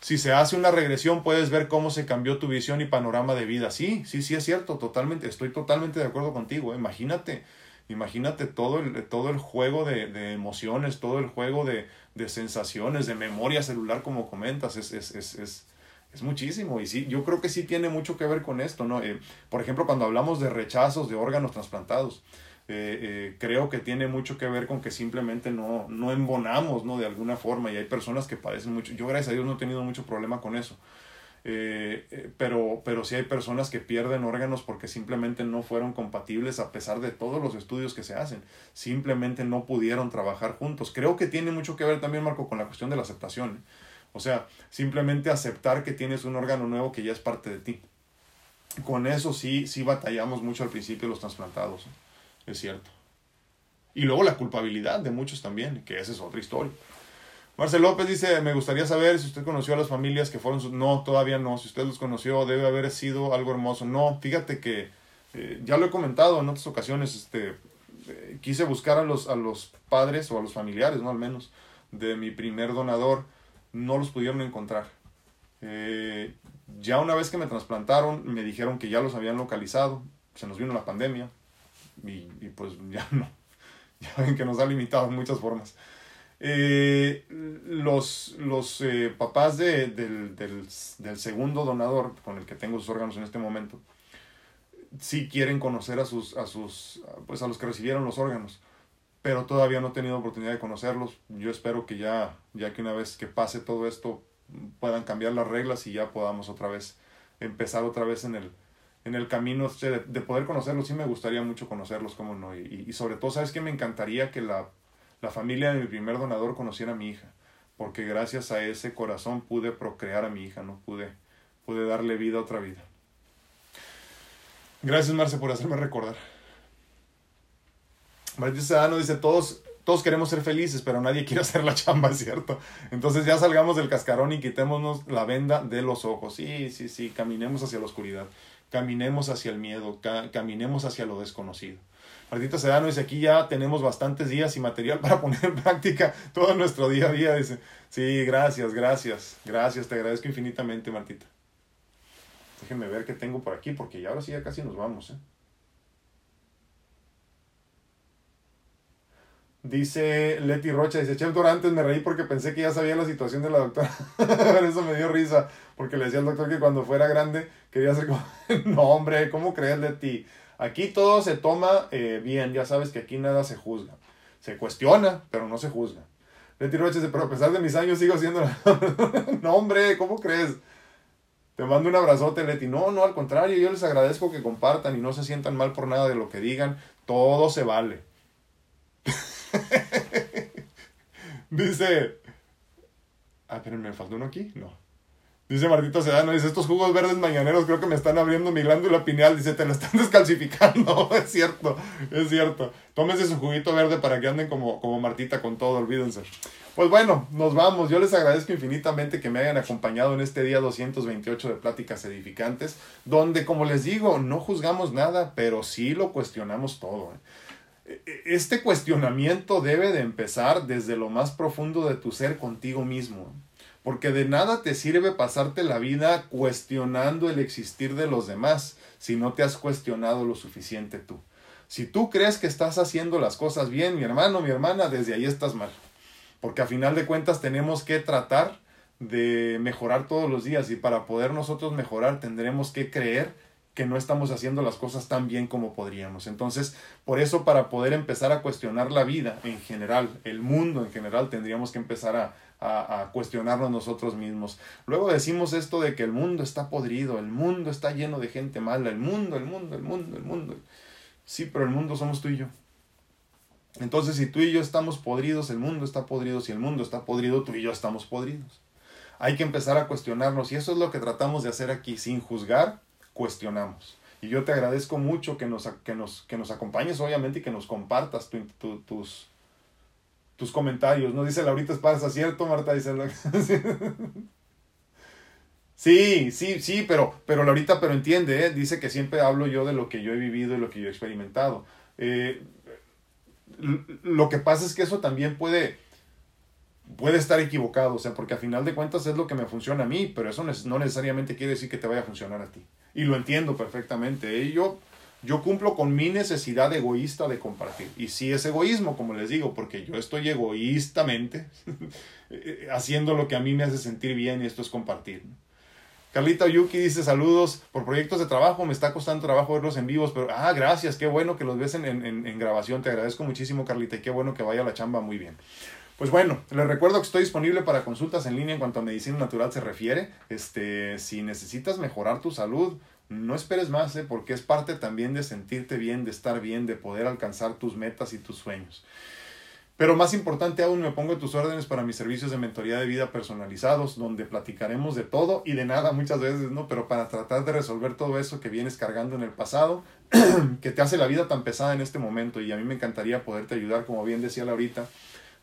Si se hace una regresión, puedes ver cómo se cambió tu visión y panorama de vida. Sí, sí, sí es cierto, totalmente, estoy totalmente de acuerdo contigo. Imagínate, imagínate todo el, todo el juego de, de emociones, todo el juego de, de, sensaciones, de memoria celular, como comentas, es, es, es, es, es muchísimo. Y sí, yo creo que sí tiene mucho que ver con esto, ¿no? Eh, por ejemplo, cuando hablamos de rechazos de órganos trasplantados, eh, eh, creo que tiene mucho que ver con que simplemente no, no embonamos, ¿no? De alguna forma, y hay personas que padecen mucho. Yo, gracias a Dios, no he tenido mucho problema con eso. Eh, eh, pero, pero sí hay personas que pierden órganos porque simplemente no fueron compatibles a pesar de todos los estudios que se hacen. Simplemente no pudieron trabajar juntos. Creo que tiene mucho que ver también, Marco, con la cuestión de la aceptación. O sea, simplemente aceptar que tienes un órgano nuevo que ya es parte de ti. Con eso sí, sí batallamos mucho al principio los trasplantados. Es cierto. Y luego la culpabilidad de muchos también, que esa es otra historia. Marcel López dice, me gustaría saber si usted conoció a las familias que fueron... Sus... No, todavía no. Si usted los conoció, debe haber sido algo hermoso. No, fíjate que eh, ya lo he comentado en otras ocasiones, este, eh, quise buscar a los, a los padres o a los familiares, ¿no? Al menos, de mi primer donador. No los pudieron encontrar. Eh, ya una vez que me trasplantaron, me dijeron que ya los habían localizado. Se nos vino la pandemia y, y pues ya no, ya ven que nos ha limitado en muchas formas. Eh, los los eh, papás de, del, del, del, segundo donador con el que tengo sus órganos en este momento, sí quieren conocer a sus, a sus, pues a los que recibieron los órganos, pero todavía no he tenido oportunidad de conocerlos. Yo espero que ya, ya que una vez que pase todo esto, puedan cambiar las reglas y ya podamos otra vez empezar otra vez en el, en el camino de, de, poder conocerlos, sí me gustaría mucho conocerlos, cómo no, y, y, sobre todo, ¿sabes que Me encantaría que la, la familia de mi primer donador conociera a mi hija, porque gracias a ese corazón pude procrear a mi hija, no pude, pude darle vida a otra vida. Gracias, Marce, por hacerme recordar. Martín Sedano dice, todos, todos queremos ser felices, pero nadie quiere hacer la chamba, ¿cierto? Entonces ya salgamos del cascarón y quitémonos la venda de los ojos. Sí, sí, sí, caminemos hacia la oscuridad caminemos hacia el miedo, caminemos hacia lo desconocido. Martita Sedano dice, aquí ya tenemos bastantes días y material para poner en práctica todo nuestro día a día. Dice, sí, gracias, gracias, gracias, te agradezco infinitamente, Martita. Déjenme ver qué tengo por aquí, porque ya ahora sí ya casi nos vamos. ¿eh? Dice Leti Rocha, dice, Chef antes me reí porque pensé que ya sabía la situación de la doctora. Eso me dio risa, porque le decía al doctor que cuando fuera grande quería ser como... no, hombre, ¿cómo crees, Leti? Aquí todo se toma eh, bien, ya sabes que aquí nada se juzga. Se cuestiona, pero no se juzga. Leti Rocha dice, pero a pesar de mis años sigo siendo... no, hombre, ¿cómo crees? Te mando un abrazote, Leti. No, no, al contrario, yo les agradezco que compartan y no se sientan mal por nada de lo que digan. Todo se vale. Dice. Ah, pero me faltó uno aquí. No. Dice Martito Sedano, dice, estos jugos verdes mañaneros creo que me están abriendo mi glándula pineal. Dice, te lo están descalcificando. es cierto, es cierto. Tómese su juguito verde para que anden como, como Martita con todo, olvídense. Pues bueno, nos vamos. Yo les agradezco infinitamente que me hayan acompañado en este día 228 de Pláticas Edificantes, donde, como les digo, no juzgamos nada, pero sí lo cuestionamos todo. ¿eh? este cuestionamiento debe de empezar desde lo más profundo de tu ser contigo mismo. Porque de nada te sirve pasarte la vida cuestionando el existir de los demás si no te has cuestionado lo suficiente tú. Si tú crees que estás haciendo las cosas bien, mi hermano, mi hermana, desde ahí estás mal. Porque a final de cuentas tenemos que tratar de mejorar todos los días y para poder nosotros mejorar tendremos que creer que no estamos haciendo las cosas tan bien como podríamos. Entonces, por eso para poder empezar a cuestionar la vida en general, el mundo en general, tendríamos que empezar a, a, cuestionarnos nosotros mismos. Luego decimos esto de que el mundo está podrido, el mundo está lleno de gente mala, el mundo, el mundo, el mundo, el mundo. Sí, pero el mundo somos tú y yo. Entonces, si tú y yo estamos podridos, el mundo está podrido. Si el mundo está podrido, tú y yo estamos podridos. Hay que empezar a cuestionarnos y eso es lo que tratamos de hacer aquí, sin juzgar, cuestionamos. Y yo te agradezco mucho que nos, que nos, que nos acompañes, obviamente, y que nos compartas tus, tus comentarios. ¿No? Dice Laurita Esparza, ¿cierto, Marta? Dice Sí, sí, sí, pero, pero Laurita, pero entiende, ¿eh? dice que siempre hablo yo de lo que yo he vivido y lo que yo he experimentado. Eh, lo que pasa es que eso también puede, puede estar equivocado, o sea, porque a final de cuentas es lo que me funciona a mí, pero eso no necesariamente quiere decir que te vaya a funcionar a ti. Y lo entiendo perfectamente. ¿eh? Yo, yo cumplo con mi necesidad egoísta de compartir. Y sí es egoísmo, como les digo, porque yo estoy egoístamente haciendo lo que a mí me hace sentir bien y esto es compartir. Carlita Yuki dice saludos por proyectos de trabajo, me está costando trabajo verlos en vivos, pero ah, gracias, qué bueno que los ves en, en, en grabación, te agradezco muchísimo Carlita y qué bueno que vaya la chamba muy bien. Pues bueno, les recuerdo que estoy disponible para consultas en línea en cuanto a medicina natural se refiere. Este, si necesitas mejorar tu salud, no esperes más, ¿eh? porque es parte también de sentirte bien, de estar bien, de poder alcanzar tus metas y tus sueños. Pero más importante aún, me pongo tus órdenes para mis servicios de mentoría de vida personalizados, donde platicaremos de todo y de nada muchas veces, ¿no? Pero para tratar de resolver todo eso que vienes cargando en el pasado, que te hace la vida tan pesada en este momento. Y a mí me encantaría poderte ayudar, como bien decía Laurita,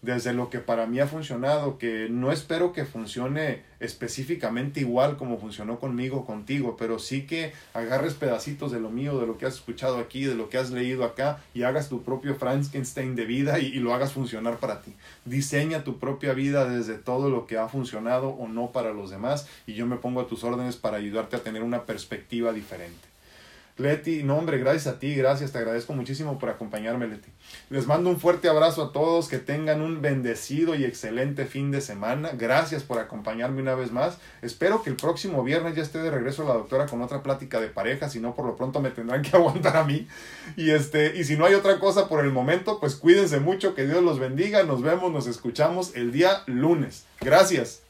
desde lo que para mí ha funcionado, que no espero que funcione específicamente igual como funcionó conmigo, contigo, pero sí que agarres pedacitos de lo mío, de lo que has escuchado aquí, de lo que has leído acá y hagas tu propio Frankenstein de vida y, y lo hagas funcionar para ti. Diseña tu propia vida desde todo lo que ha funcionado o no para los demás y yo me pongo a tus órdenes para ayudarte a tener una perspectiva diferente. Leti, no hombre, gracias a ti, gracias, te agradezco muchísimo por acompañarme, Leti. Les mando un fuerte abrazo a todos, que tengan un bendecido y excelente fin de semana. Gracias por acompañarme una vez más. Espero que el próximo viernes ya esté de regreso la doctora con otra plática de pareja, si no por lo pronto me tendrán que aguantar a mí. Y este, y si no hay otra cosa por el momento, pues cuídense mucho, que Dios los bendiga. Nos vemos, nos escuchamos el día lunes. Gracias.